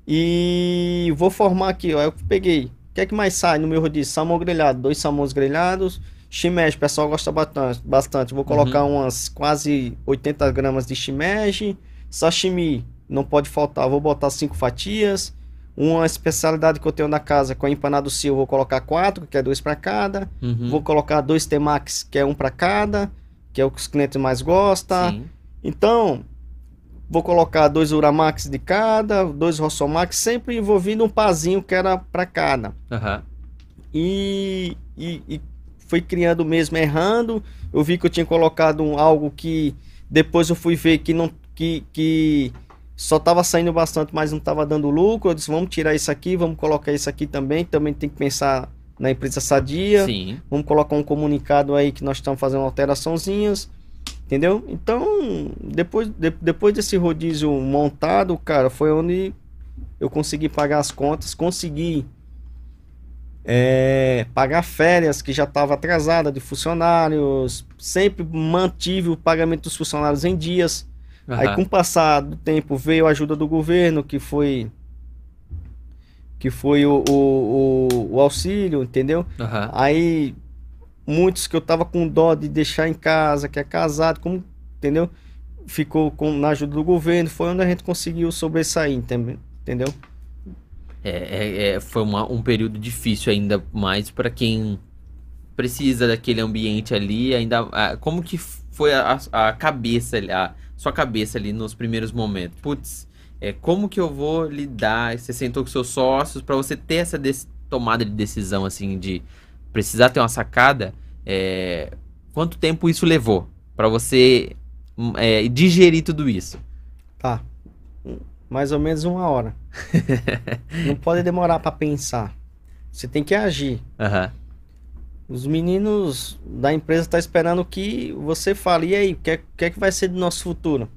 E vou formar aqui, ó. Eu peguei. O que é que mais sai no meu rodízio? Salmão grelhado, dois salmões grelhados. Shimeji, o pessoal gosta bastante. bastante. Vou colocar Uhum. umas quase 80 gramas de shimeji. Sashimi, não pode faltar. Vou botar cinco fatias. Uma especialidade que eu tenho na casa com a empanado sil, vou colocar quatro, que é dois para cada. Uhum. Vou colocar dois temax, que é um para cada, que é o que os clientes mais gostam. Sim. Então, vou colocar dois Uramax de cada, dois Rossomax, sempre envolvendo um pazinho que era para cada. Aham. E, e, e foi criando mesmo, errando. Eu vi que eu tinha colocado um, algo que depois eu fui ver que não que, que só estava saindo bastante, mas não estava dando lucro. Eu disse, vamos tirar isso aqui, vamos colocar isso aqui também. Também tem que pensar na empresa sadia. Sim. Vamos colocar um comunicado aí que nós estamos fazendo alteraçãozinhas. Entendeu? Então, depois, de- depois desse rodízio montado, cara, foi onde eu consegui pagar as contas, consegui é, pagar férias que já estava atrasada de funcionários, sempre mantive o pagamento dos funcionários em dias. Aí, Aham. com o passar do tempo, veio a ajuda do governo, que foi que foi o, o, o, o auxílio, entendeu? Aham. Aí, muitos que eu tava com dó de deixar em casa, que é casado, como, entendeu? Ficou com, na ajuda do governo, foi onde a gente conseguiu sobressair, entendeu? É, é- é- foi uma- um período difícil ainda mais para quem precisa daquele ambiente ali, ainda ah, como que foi a, a cabeça, a sua cabeça ali nos primeiros momentos? Putz, é, como que eu vou lidar? Você sentou com seus sócios para você ter essa tomada de decisão assim de precisar ter uma sacada? é, quanto tempo isso levou para você hum, é, digerir tudo isso? Tá. Mais ou menos uma hora. <laughs> Não pode demorar para pensar. Você tem que agir. Aham. Os meninos da empresa estão esperando que você fale, e aí, o que, é- que é que vai ser do nosso futuro?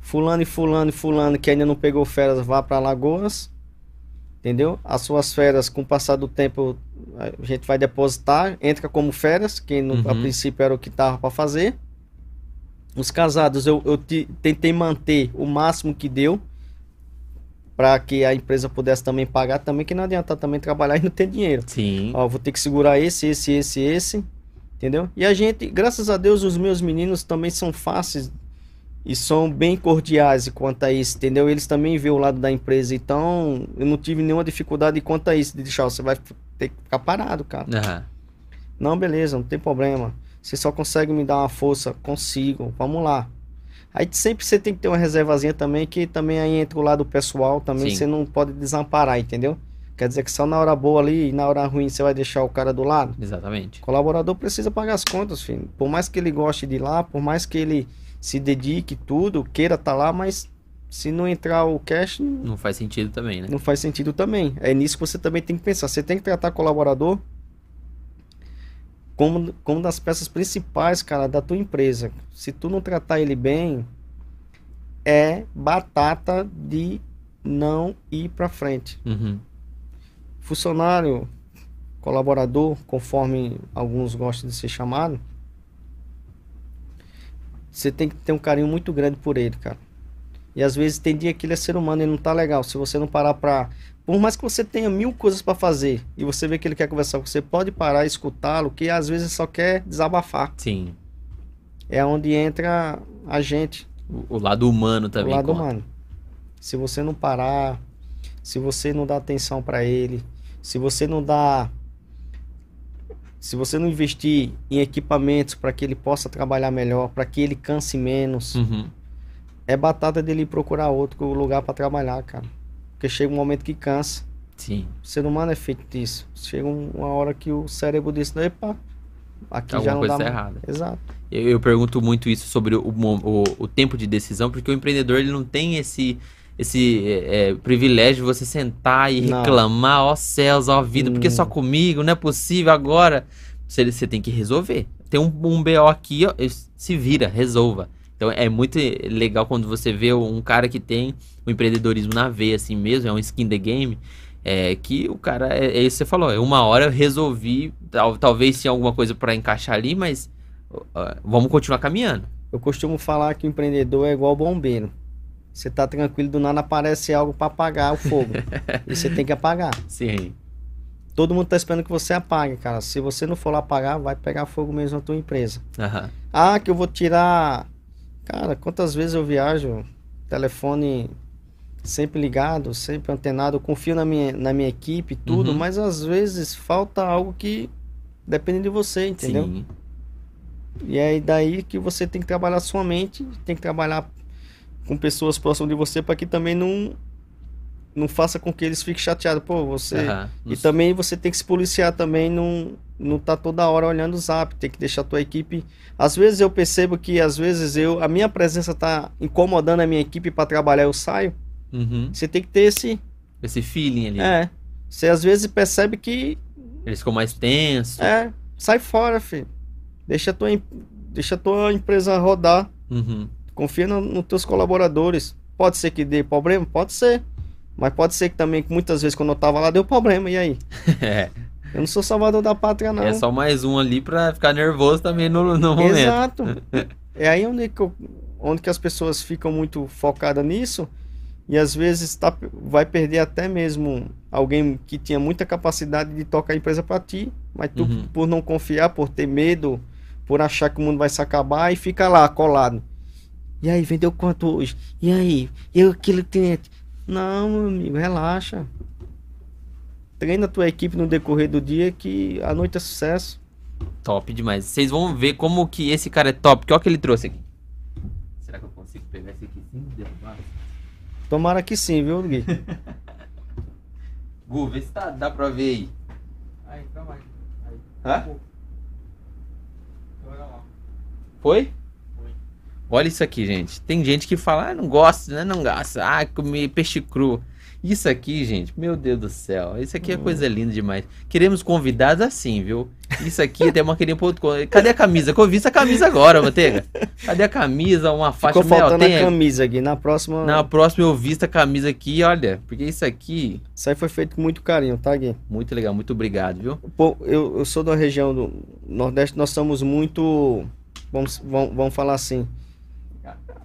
Fulano e fulano e fulano que ainda não pegou férias, vá para Lagoas. Entendeu? As suas férias, com o passar do tempo, a gente vai depositar, entra como férias, que no, a Uhum. princípio era o que tava para fazer. Os casados, eu, eu te- tentei manter o máximo que deu, para que a empresa pudesse também pagar, também que não adianta também trabalhar <laughs> e não ter dinheiro. Sim. Ó, vou ter que segurar esse, esse, esse, esse. Entendeu? E a gente, graças a Deus, os meus meninos também são fáceis e são bem cordiais quanto a isso, entendeu? Eles também vê o lado da empresa, então eu não tive nenhuma dificuldade quanto a isso, de deixar, você vai ter que ficar parado, cara. Aham. Não, beleza, não tem problema. Você só consegue me dar uma força? Consigo, vamos lá. Aí sempre você tem que ter uma reservazinha também, que também aí entra o lado pessoal, também Sim. você não pode desamparar, entendeu? Quer dizer que só na hora boa ali e na hora ruim você vai deixar o cara do lado? Exatamente. O colaborador precisa pagar as contas, filho. Por mais que ele goste de ir lá, por mais que ele se dedique tudo, queira estar lá, mas se não entrar o cash, não Não faz sentido também, né? não faz sentido também. É nisso que você também tem que pensar. Você tem que tratar colaborador como, como das peças principais, cara, da tua empresa. Se tu não tratar ele bem, é batata de não ir para frente. Uhum. Funcionário, colaborador, conforme alguns gostam de ser chamado, você tem que ter um carinho muito grande por ele, cara. E às vezes tem dia que ele é ser humano e não tá legal. Se você não parar pra. Por mais que você tenha mil coisas pra fazer e você vê que ele quer conversar com você, pode parar e escutá-lo, que às vezes só quer desabafar. Sim. É onde entra a gente, O, o lado humano o também. lado conta. humano. Se você não parar, se você não dá atenção pra ele, se você não dá. Se você não investir em equipamentos para que ele possa trabalhar melhor, para que ele canse menos, Uhum. é batata dele procurar outro lugar para trabalhar, cara. Porque chega um momento que cansa. Sim. O ser humano é feito disso. Chega um- uma hora que o cérebro diz, epa, aqui Alguma já não coisa dá tá errada. Exato. Eu, eu pergunto muito isso sobre o, o, o tempo de decisão, porque o empreendedor ele não tem esse, esse é, é, privilégio de você sentar e Não. reclamar, ó céus, ó vida, porque Hum. só comigo, não é possível agora. você, você tem que resolver. Tem um, um BO aqui, ó, se vira, resolva. Então é muito legal quando você vê um cara que tem o empreendedorismo na veia, assim mesmo, é um skin the game. É que o cara, é, é isso que você falou, é uma hora eu resolvi, tal, talvez tinha alguma coisa para encaixar ali, mas uh, vamos continuar caminhando. Eu costumo falar que o empreendedor é igual bombeiro. Você tá tranquilo, do nada aparece algo para apagar o fogo. <laughs> e você tem que apagar. Sim. Todo mundo tá esperando que você apague, cara. Se você não for lá apagar, vai pegar fogo mesmo na tua empresa. Uhum. Ah, que eu vou tirar. Cara, quantas vezes eu viajo, telefone sempre ligado, sempre antenado, eu confio na minha, na minha equipe, tudo, uhum. mas às vezes falta algo que depende de você, entendeu? Sim. E é daí que você tem que trabalhar sua mente, tem que trabalhar com pessoas próximas de você para que também não não faça com que eles fiquem chateados. Pô, você. Uhum. E também você tem que se policiar também, não, não tá toda hora olhando o zap, tem que deixar a tua equipe. Às vezes eu percebo que às vezes eu. A minha presença tá incomodando a minha equipe para trabalhar, eu saio. Uhum. Você tem que ter esse. Esse feeling ali. É. Você às vezes percebe que. Eles ficam mais tensos. É. Sai fora, filho. Deixa a tua, deixa a tua empresa rodar. Uhum. Confia nos no teus colaboradores. Pode ser que dê problema? Pode ser. Mas pode ser que também, muitas vezes, quando eu tava lá, deu problema. E aí? <laughs> é. Eu não sou salvador da pátria, não. É só mais um ali pra ficar nervoso também no, no momento. Exato. <laughs> é aí onde que, eu, onde que as pessoas ficam muito focadas nisso. E às vezes tá, vai perder até mesmo alguém que tinha muita capacidade de tocar a empresa para ti, mas tu, uhum. por não confiar, por ter medo, por achar que o mundo vai se acabar, e fica lá colado. E aí, vendeu quanto hoje? E aí? E aquele cliente? Não, meu amigo, relaxa. Treina a tua equipe no decorrer do dia que a noite é sucesso. Top demais. Vocês vão ver como que esse cara é top. Que olha o que ele trouxe aqui. Será que eu consigo pegar esse aqui sim? Derrubar? Tomara que sim, viu, Gui? <laughs> Gu, vê se tá, dá pra ver aí. Aí, calma aí. aí. Hã? Foi? Olha isso aqui, gente. Tem gente que fala, ah, não gosta, né? Não gosta. Ah, comer peixe cru. Isso aqui, gente, meu Deus do céu. Isso aqui é hum. coisa linda demais. Queremos convidados assim, viu? Isso aqui até ponto. Cadê a camisa? Que eu vi essa camisa agora, Manteiga. Cadê a camisa? Uma faixa Ficou faltando a camisa aqui. Na próxima. Na próxima eu vi essa camisa aqui, olha. Porque isso aqui. Isso aí foi feito com muito carinho, tá, Gui? Muito legal, muito obrigado, viu? Pô, eu, eu sou da região do Nordeste, nós somos muito. Vamos, vamos, vamos falar assim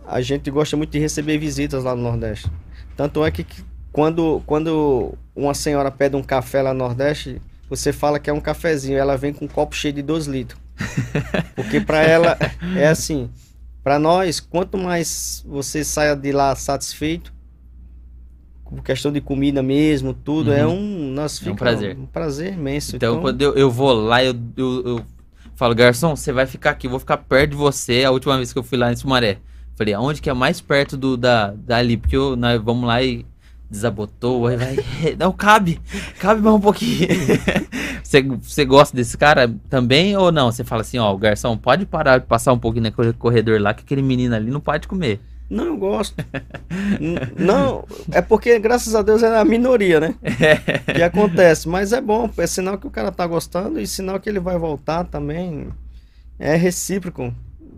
a gente gosta muito de receber visitas lá no Nordeste. Tanto é que quando, quando uma senhora pede um café lá no Nordeste, você fala que é um cafezinho, ela vem com um copo cheio de 2 litros. <laughs> Porque para ela é assim, para nós, quanto mais você saia de lá satisfeito, com questão de comida mesmo, tudo, é uhum. é um, nós fica, é um prazer. Um prazer imenso. Então, então quando eu, eu vou lá, eu, eu, eu falo, garçom, você vai ficar aqui, eu vou ficar perto de você. A última vez que eu fui lá em Sumaré, Falei, aonde que é mais perto do da dali? Porque eu, nós vamos lá e desabotou, aí vai. <laughs> Não, cabe, cabe mais um pouquinho. <laughs> você, você gosta desse cara também ou não? Você fala assim, ó, o garçom pode parar de passar um pouquinho no corredor lá, que aquele menino ali não pode comer. Não, eu gosto. não, é porque, graças a Deus, é a minoria, né? <laughs> que acontece. Mas é bom, é sinal que o cara tá gostando e sinal que ele vai voltar também. É recíproco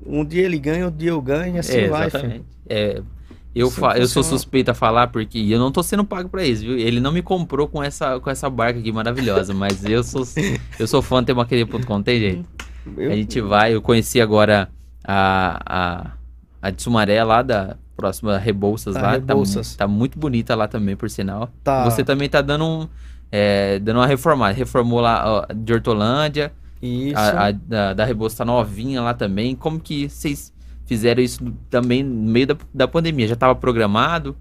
um dia ele ganha, outro dia eu ganho, assim é, vai. Exatamente. É, eu, fa eu sou suspeito a falar porque eu não tô sendo pago para isso, viu? Ele não me comprou com essa, com essa barca aqui maravilhosa, mas eu sou, <laughs> eu sou fã de Temaqueria.com, tem jeito. Eu... A gente vai, eu conheci agora a, a, a de Sumaré lá da próxima Rebouças tá, lá. Rebouças. Tá, tá, muito bonita lá também, por sinal. Tá. Você também tá dando um. É, dando uma reformada. Reformou lá ó, de Hortolândia. Isso. A, a da, da Rebouça tá novinha lá também. Como que vocês fizeram isso também no meio da, da pandemia? Já estava programado?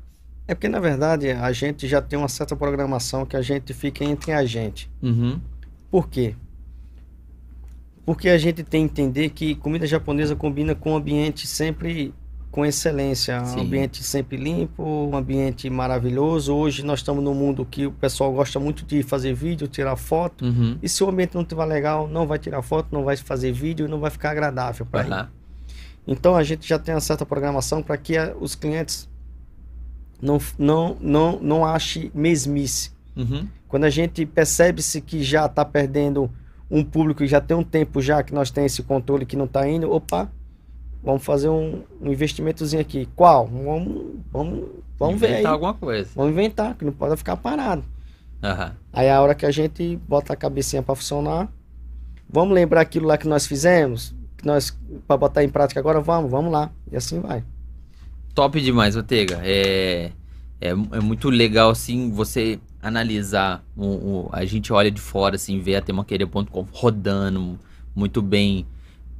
É porque, na verdade, a gente já tem uma certa programação que a gente fica entre a gente. Uhum. Por quê? Porque a gente tem que entender que comida japonesa combina com um ambiente sempre com excelência, um ambiente sempre limpo, um ambiente maravilhoso. Hoje nós estamos num mundo que o pessoal gosta muito de fazer vídeo, tirar foto. Uhum. E se o ambiente não estiver legal, não vai tirar foto, não vai fazer vídeo e não vai ficar agradável para uhum. ele. Então a gente já tem uma certa programação para que a, os clientes não não não não ache mesmice. Uhum. Quando a gente percebe-se que já está perdendo um público que já tem um tempo já que nós temos esse controle que não está indo, opa, vamos fazer um, um investimentozinho aqui. Qual? Vamos, vamos, vamos ver aí. alguma coisa. Vamos inventar, que não pode ficar parado. Aham. Aí a hora que a gente bota a cabecinha para funcionar, vamos lembrar aquilo lá que nós fizemos, que nós para botar em prática agora, vamos, vamos lá. E assim vai. Top demais, Ortega. É, é, é muito legal, assim, você analisar. O, o- a gente olha de fora, assim, vê a temaqueria.com rodando muito bem.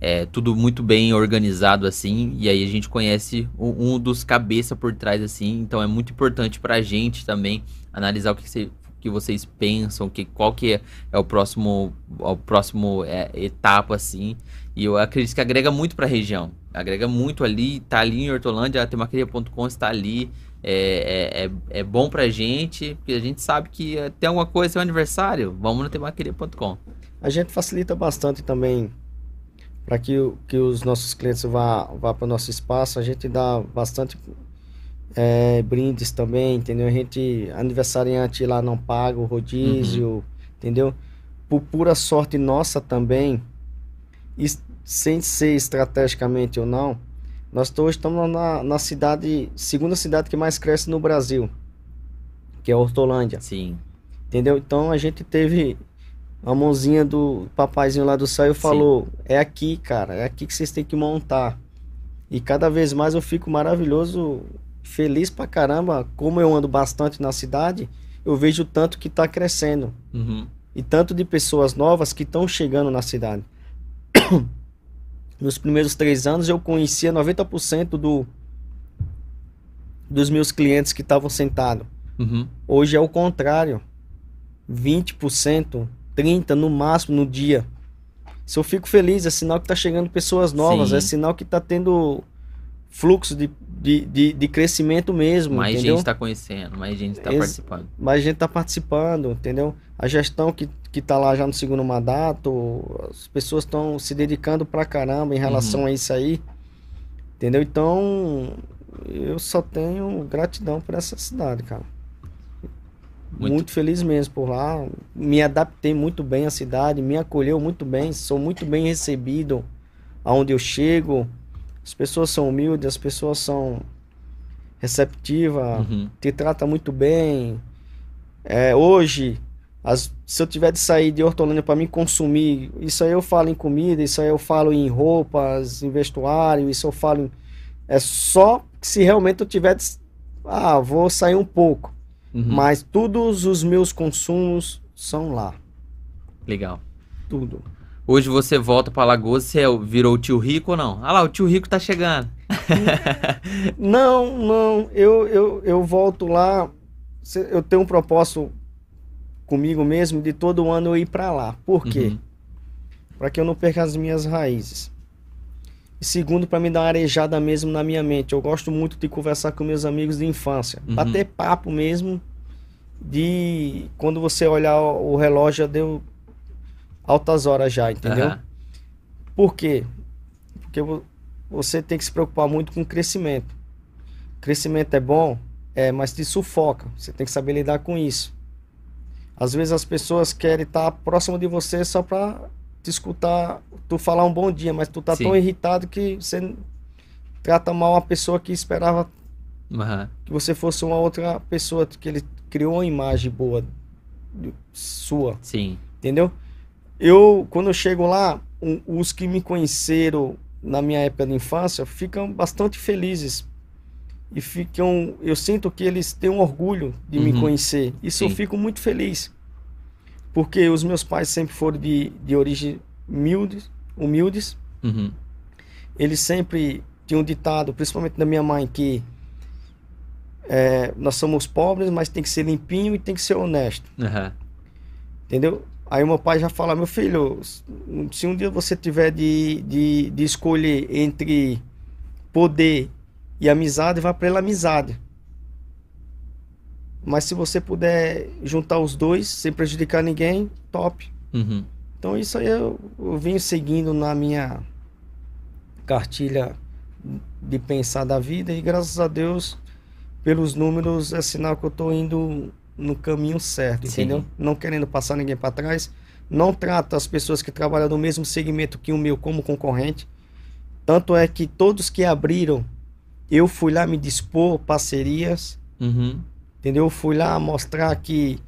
É, tudo muito bem organizado, assim. E aí a gente conhece um, um dos cabeça por trás, assim. Então é muito importante pra gente também analisar o que, você- que vocês pensam, que, qual que é, é o próximo, o próximo é, etapa, assim. E eu acredito que agrega muito pra região. Agrega muito ali, tá ali em Hortolândia, a temaqueria.com está ali. É, é, é, é bom pra gente, porque a gente sabe que tem alguma coisa, seu aniversário, vamos no temaqueria.com. A gente facilita bastante também para que, que os nossos clientes vá, vá para o nosso espaço. A gente dá bastante é, brindes também, entendeu? A gente, aniversariante lá não paga o rodízio, entendeu? Por pura sorte nossa também, e sem ser estrategicamente ou não, nós hoje estamos na, na cidade, segunda cidade que mais cresce no Brasil, que é Hortolândia. Sim. Entendeu? Então a gente teve a mãozinha do papaizinho lá do céu e falou: é aqui, cara, é aqui que vocês têm que montar. E cada vez mais eu fico maravilhoso, feliz pra caramba. Como eu ando bastante na cidade, eu vejo o tanto que tá crescendo Uhum. e tanto de pessoas novas que estão chegando na cidade. <coughs> Nos primeiros três anos eu conhecia 90% do, dos meus clientes que estavam sentados. Uhum. Hoje é o contrário. 20%, 30% no máximo no dia. Se eu fico feliz, é sinal que tá chegando pessoas novas, Sim. é sinal que tá tendo fluxo de, de, de, de crescimento mesmo, Mais entendeu? gente tá conhecendo, mais gente tá Ex- participando. Mais gente tá participando, entendeu? A gestão que, que tá lá já no segundo mandato, as pessoas estão se dedicando pra caramba em relação Uhum. a isso aí, entendeu? Então, eu só tenho gratidão por essa cidade, cara. Muito. Muito. feliz mesmo por lá. Me adaptei muito bem à cidade, me acolheu muito bem, sou muito bem recebido aonde eu chego. As pessoas são humildes, as pessoas são receptivas, Uhum. te trata muito bem. É, hoje, as- se eu tiver de sair de Hortolândia para me consumir, isso aí eu falo em comida, isso aí eu falo em roupas, em vestuário, isso eu falo em, é só se realmente eu tiver de, ah, vou sair um pouco. Uhum. Mas todos os meus consumos são lá. Legal. Tudo. Hoje você volta pra Lagoas, você é- virou o tio Rico ou não? Ah lá, o tio Rico tá chegando. <laughs> Não, não. Eu, eu, eu volto lá. Eu tenho um propósito comigo mesmo de todo ano eu ir para lá. Por quê? Uhum. Para que eu não perca as minhas raízes. E segundo, para me dar uma arejada mesmo na minha mente. Eu gosto muito de conversar com meus amigos de infância. Uhum. Bater papo mesmo. De quando você olhar o relógio, já deu altas horas já, entendeu? Aham. Por quê? Porque vo- você tem que se preocupar muito com o crescimento. Crescimento é bom, é, mas te sufoca. Você tem que saber lidar com isso. Às vezes as pessoas querem estar próximo de você só para te escutar, tu falar um bom dia, mas tu tá Sim. tão irritado que você trata mal a pessoa que esperava Aham. que você fosse uma outra pessoa, que ele criou uma imagem boa sua. Sim. Entendeu? Eu, quando eu chego lá, um- os que me conheceram na minha época de infância ficam bastante felizes. E ficam. Eu sinto que eles têm um orgulho de me Uhum. conhecer. Isso eu Sim. fico muito feliz. Porque os meus pais sempre foram de, de origem humildes, humildes. Uhum. Eles sempre tinham ditado, principalmente da minha mãe, que é, nós somos pobres, mas tem que ser limpinho e tem que ser honesto. Aham. Entendeu? Aí o meu pai já fala, meu filho, se um dia você tiver de, de, de escolher entre poder e amizade, vá pela amizade. Mas se você puder juntar os dois sem prejudicar ninguém, top. Uhum. Então isso aí eu, eu venho seguindo na minha cartilha de pensar da vida e graças a Deus, pelos números, é sinal que eu estou indo no caminho certo, Sim. entendeu? Não querendo passar ninguém para trás, não trata as pessoas que trabalham no mesmo segmento que o meu como concorrente. Tanto é que todos que abriram, eu fui lá me dispor parcerias, Uhum. entendeu? Eu fui lá mostrar que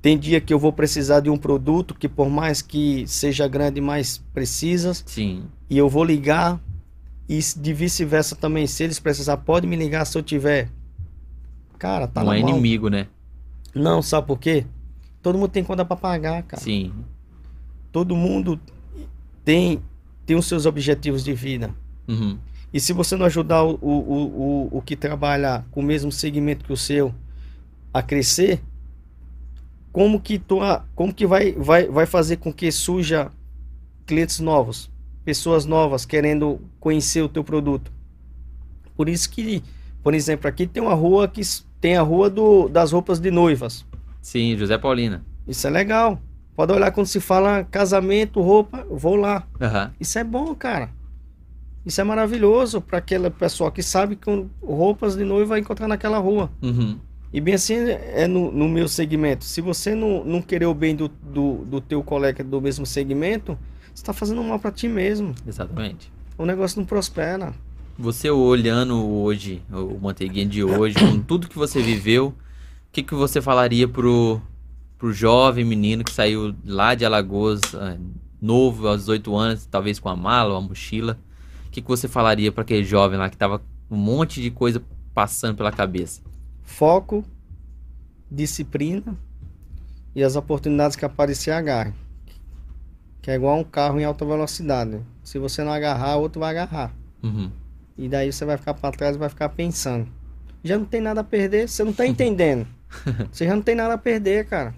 tem dia que eu vou precisar de um produto que por mais que seja grande, mais precisas, Sim. e eu vou ligar e de vice-versa também, se eles precisar, pode me ligar se eu tiver. Cara, tá não é mão. inimigo, né? Não, sabe por quê? Todo mundo tem conta pra pagar, cara. Sim. Todo mundo tem tem os seus objetivos de vida. Uhum. E se você não ajudar o, o, o, o, que trabalha com o mesmo segmento que o seu a crescer, como que tu, a- como que vai, vai, vai fazer com que surja clientes novos, pessoas novas querendo conhecer o teu produto? Por isso que, por exemplo, aqui tem uma rua que tem a rua do, das roupas de noivas. Sim, José Paulina. Isso é legal. Pode olhar quando se fala casamento, roupa, vou lá. Aham. Isso é bom, cara. Isso é maravilhoso para aquela pessoa que sabe que roupas de noiva vai encontrar naquela rua. Uhum. E bem assim é no, no meu segmento. Se você não, não querer o bem do, do, do teu colega do mesmo segmento, você está fazendo mal para ti mesmo. Exatamente. O negócio não prospera. Você olhando hoje, o Manteiguinha de hoje, com <coughs> tudo que você viveu, o que, que você falaria pro, pro jovem menino que saiu lá de Alagoas, ah, novo, aos 18 anos, talvez com a mala ou a mochila? O que, que você falaria para aquele jovem lá que tava com um monte de coisa passando pela cabeça? Foco, disciplina e as oportunidades que aparecer, agarre. Que é igual um carro em alta velocidade. Se você não agarrar, outro vai agarrar. Uhum. E daí você vai ficar para trás e vai ficar pensando. Já não tem nada a perder, você não tá <laughs> entendendo. Você já não tem nada a perder, cara.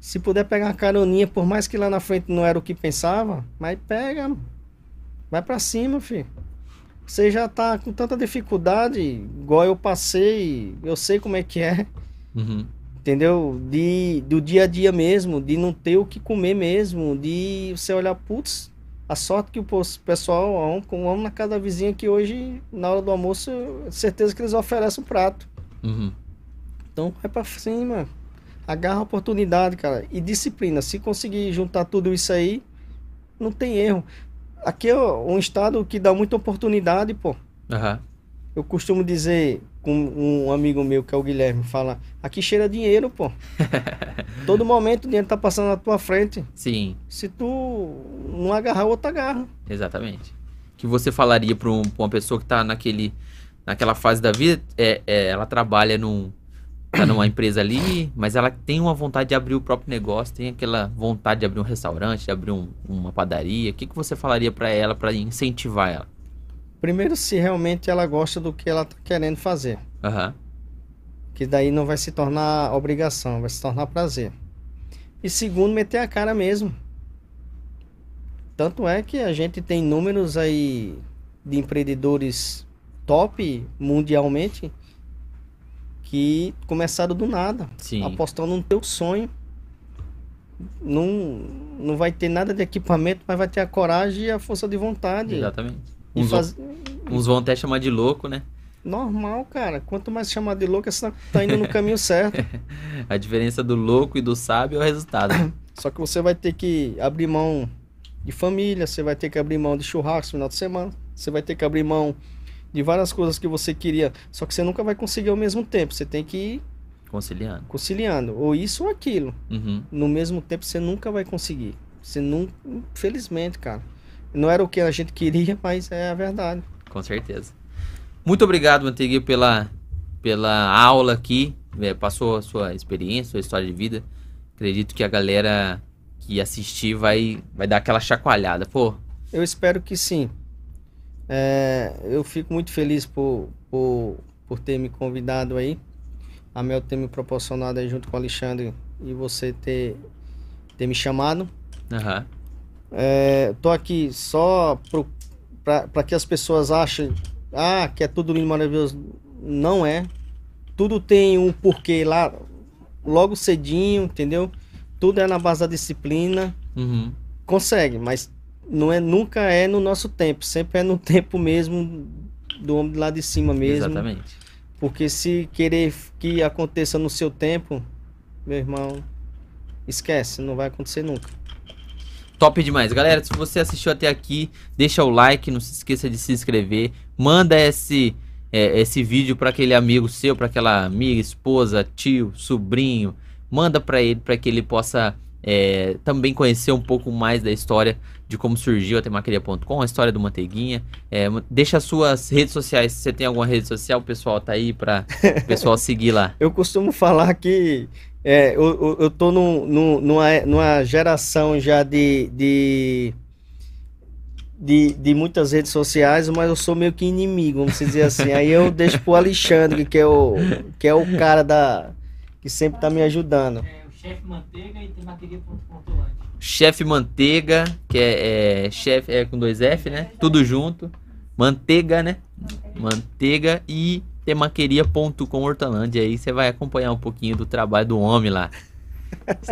Se puder pegar uma caroninha, por mais que lá na frente não era o que pensava, mas pega. Vai pra cima, filho. Você já tá com tanta dificuldade, igual eu passei, eu sei como é que é, Uhum. entendeu? De, do dia a dia mesmo, de não ter o que comer mesmo, de você olhar, putz, a sorte que o pessoal, vamos, vamos na casa da vizinha que hoje, na hora do almoço, certeza que eles oferecem um prato. Uhum. Então vai pra cima. Agarra a oportunidade, cara. E disciplina. Se conseguir juntar tudo isso aí, não tem erro. Aqui é um estado que dá muita oportunidade, pô. Aham. Eu costumo dizer com um amigo meu, que é o Guilherme, fala, aqui cheira dinheiro, pô. <laughs> Todo momento o dinheiro tá passando na tua frente. Sim, Se tu não agarrar, o outro agarra. exatamente. O que você falaria para uma pessoa que tá naquele, naquela fase da vida, é, é, ela trabalha num, tá numa empresa ali, mas ela tem uma vontade de abrir o próprio negócio, tem aquela vontade de abrir um restaurante, de abrir um- uma padaria. O que, que você falaria para ela para incentivar ela? Primeiro, se realmente ela gosta do que ela tá querendo fazer. Aham. que daí não vai se tornar obrigação, vai se tornar prazer. E segundo, meter a cara mesmo. Tanto é que a gente tem números aí de empreendedores top mundialmente que começaram do nada, Sim. apostando no teu sonho. Não, não vai ter nada de equipamento, mas vai ter a coragem e a força de vontade. Exatamente. Uns, faz... vão, uns vão até chamar de louco, né? Normal, cara. Quanto mais chamar de louco, você tá indo no caminho <laughs> certo. A diferença do louco e do sábio é o resultado. <coughs> Só que você vai ter que abrir mão de família, você vai ter que abrir mão de churrasco no final de semana, você vai ter que abrir mão de várias coisas que você queria, só que você nunca vai conseguir ao mesmo tempo. Você tem que ir Conciliando. conciliando, ou isso ou aquilo. Uhum. No mesmo tempo você nunca vai conseguir. Você não, infelizmente, cara. Não era o que a gente queria, <laughs> mas é a verdade. Com certeza. Muito obrigado, Manteiguinho, pela, pela aula aqui. É, passou a sua experiência, sua história de vida. Acredito que a galera que assistir vai, vai dar aquela chacoalhada. Pô, Eu espero que sim. É, eu fico muito feliz por, por, por ter me convidado aí. A Mel ter me proporcionado aí junto com o Alexandre e você ter, ter me chamado. aham, É, tô aqui só para que as pessoas achem ah, que é tudo lindo e maravilhoso. Não é. Tudo tem um porquê lá logo cedinho, entendeu? Tudo é na base da disciplina. uhum, Consegue, mas não é nunca é no nosso tempo, sempre é no <laughs> tempo mesmo do homem lá de cima mesmo. esquece, não vai acontecer nunca. Top demais. Galera, se você assistiu até aqui, deixa o like, não se esqueça de se inscrever. Manda esse, é, esse vídeo para aquele amigo seu, para aquela amiga, esposa, tio, sobrinho. Manda para ele para que ele possa é, também conhecer um pouco mais da história de como surgiu a temaqueria.com, a história do Manteiguinha. É, deixa as suas redes sociais. Se você tem alguma rede social, o pessoal tá aí para o pessoal <laughs> seguir lá. Eu costumo falar que é, eu, eu, tô num, num, numa, numa geração já de, de, de, de muitas redes sociais, mas eu sou meio que inimigo, vamos dizer assim. Aí eu deixo pro Alexandre, que é o, que é o cara da, que sempre tá me ajudando. É o chefe manteiga e temaqueria.com.lante. Chefe Manteiga, que é, é chefe é com dois F, né? Tudo junto. Manteiga, né? Manteiga e temaqueria.com Hortolândia. Aí você vai acompanhar um pouquinho do trabalho do homem lá.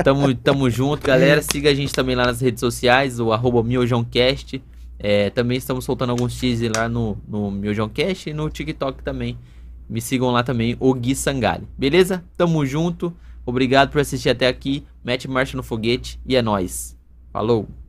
Tamo, tamo junto, galera. Siga a gente também lá nas redes sociais, o arroba miojãocast. É, também estamos soltando alguns teasers lá no, no Miojãocast e no TikTok também. Me sigam lá também, o Gui Sangali. Beleza? Tamo junto. Obrigado por assistir até aqui. Mete marcha no foguete e é nóis. Falou!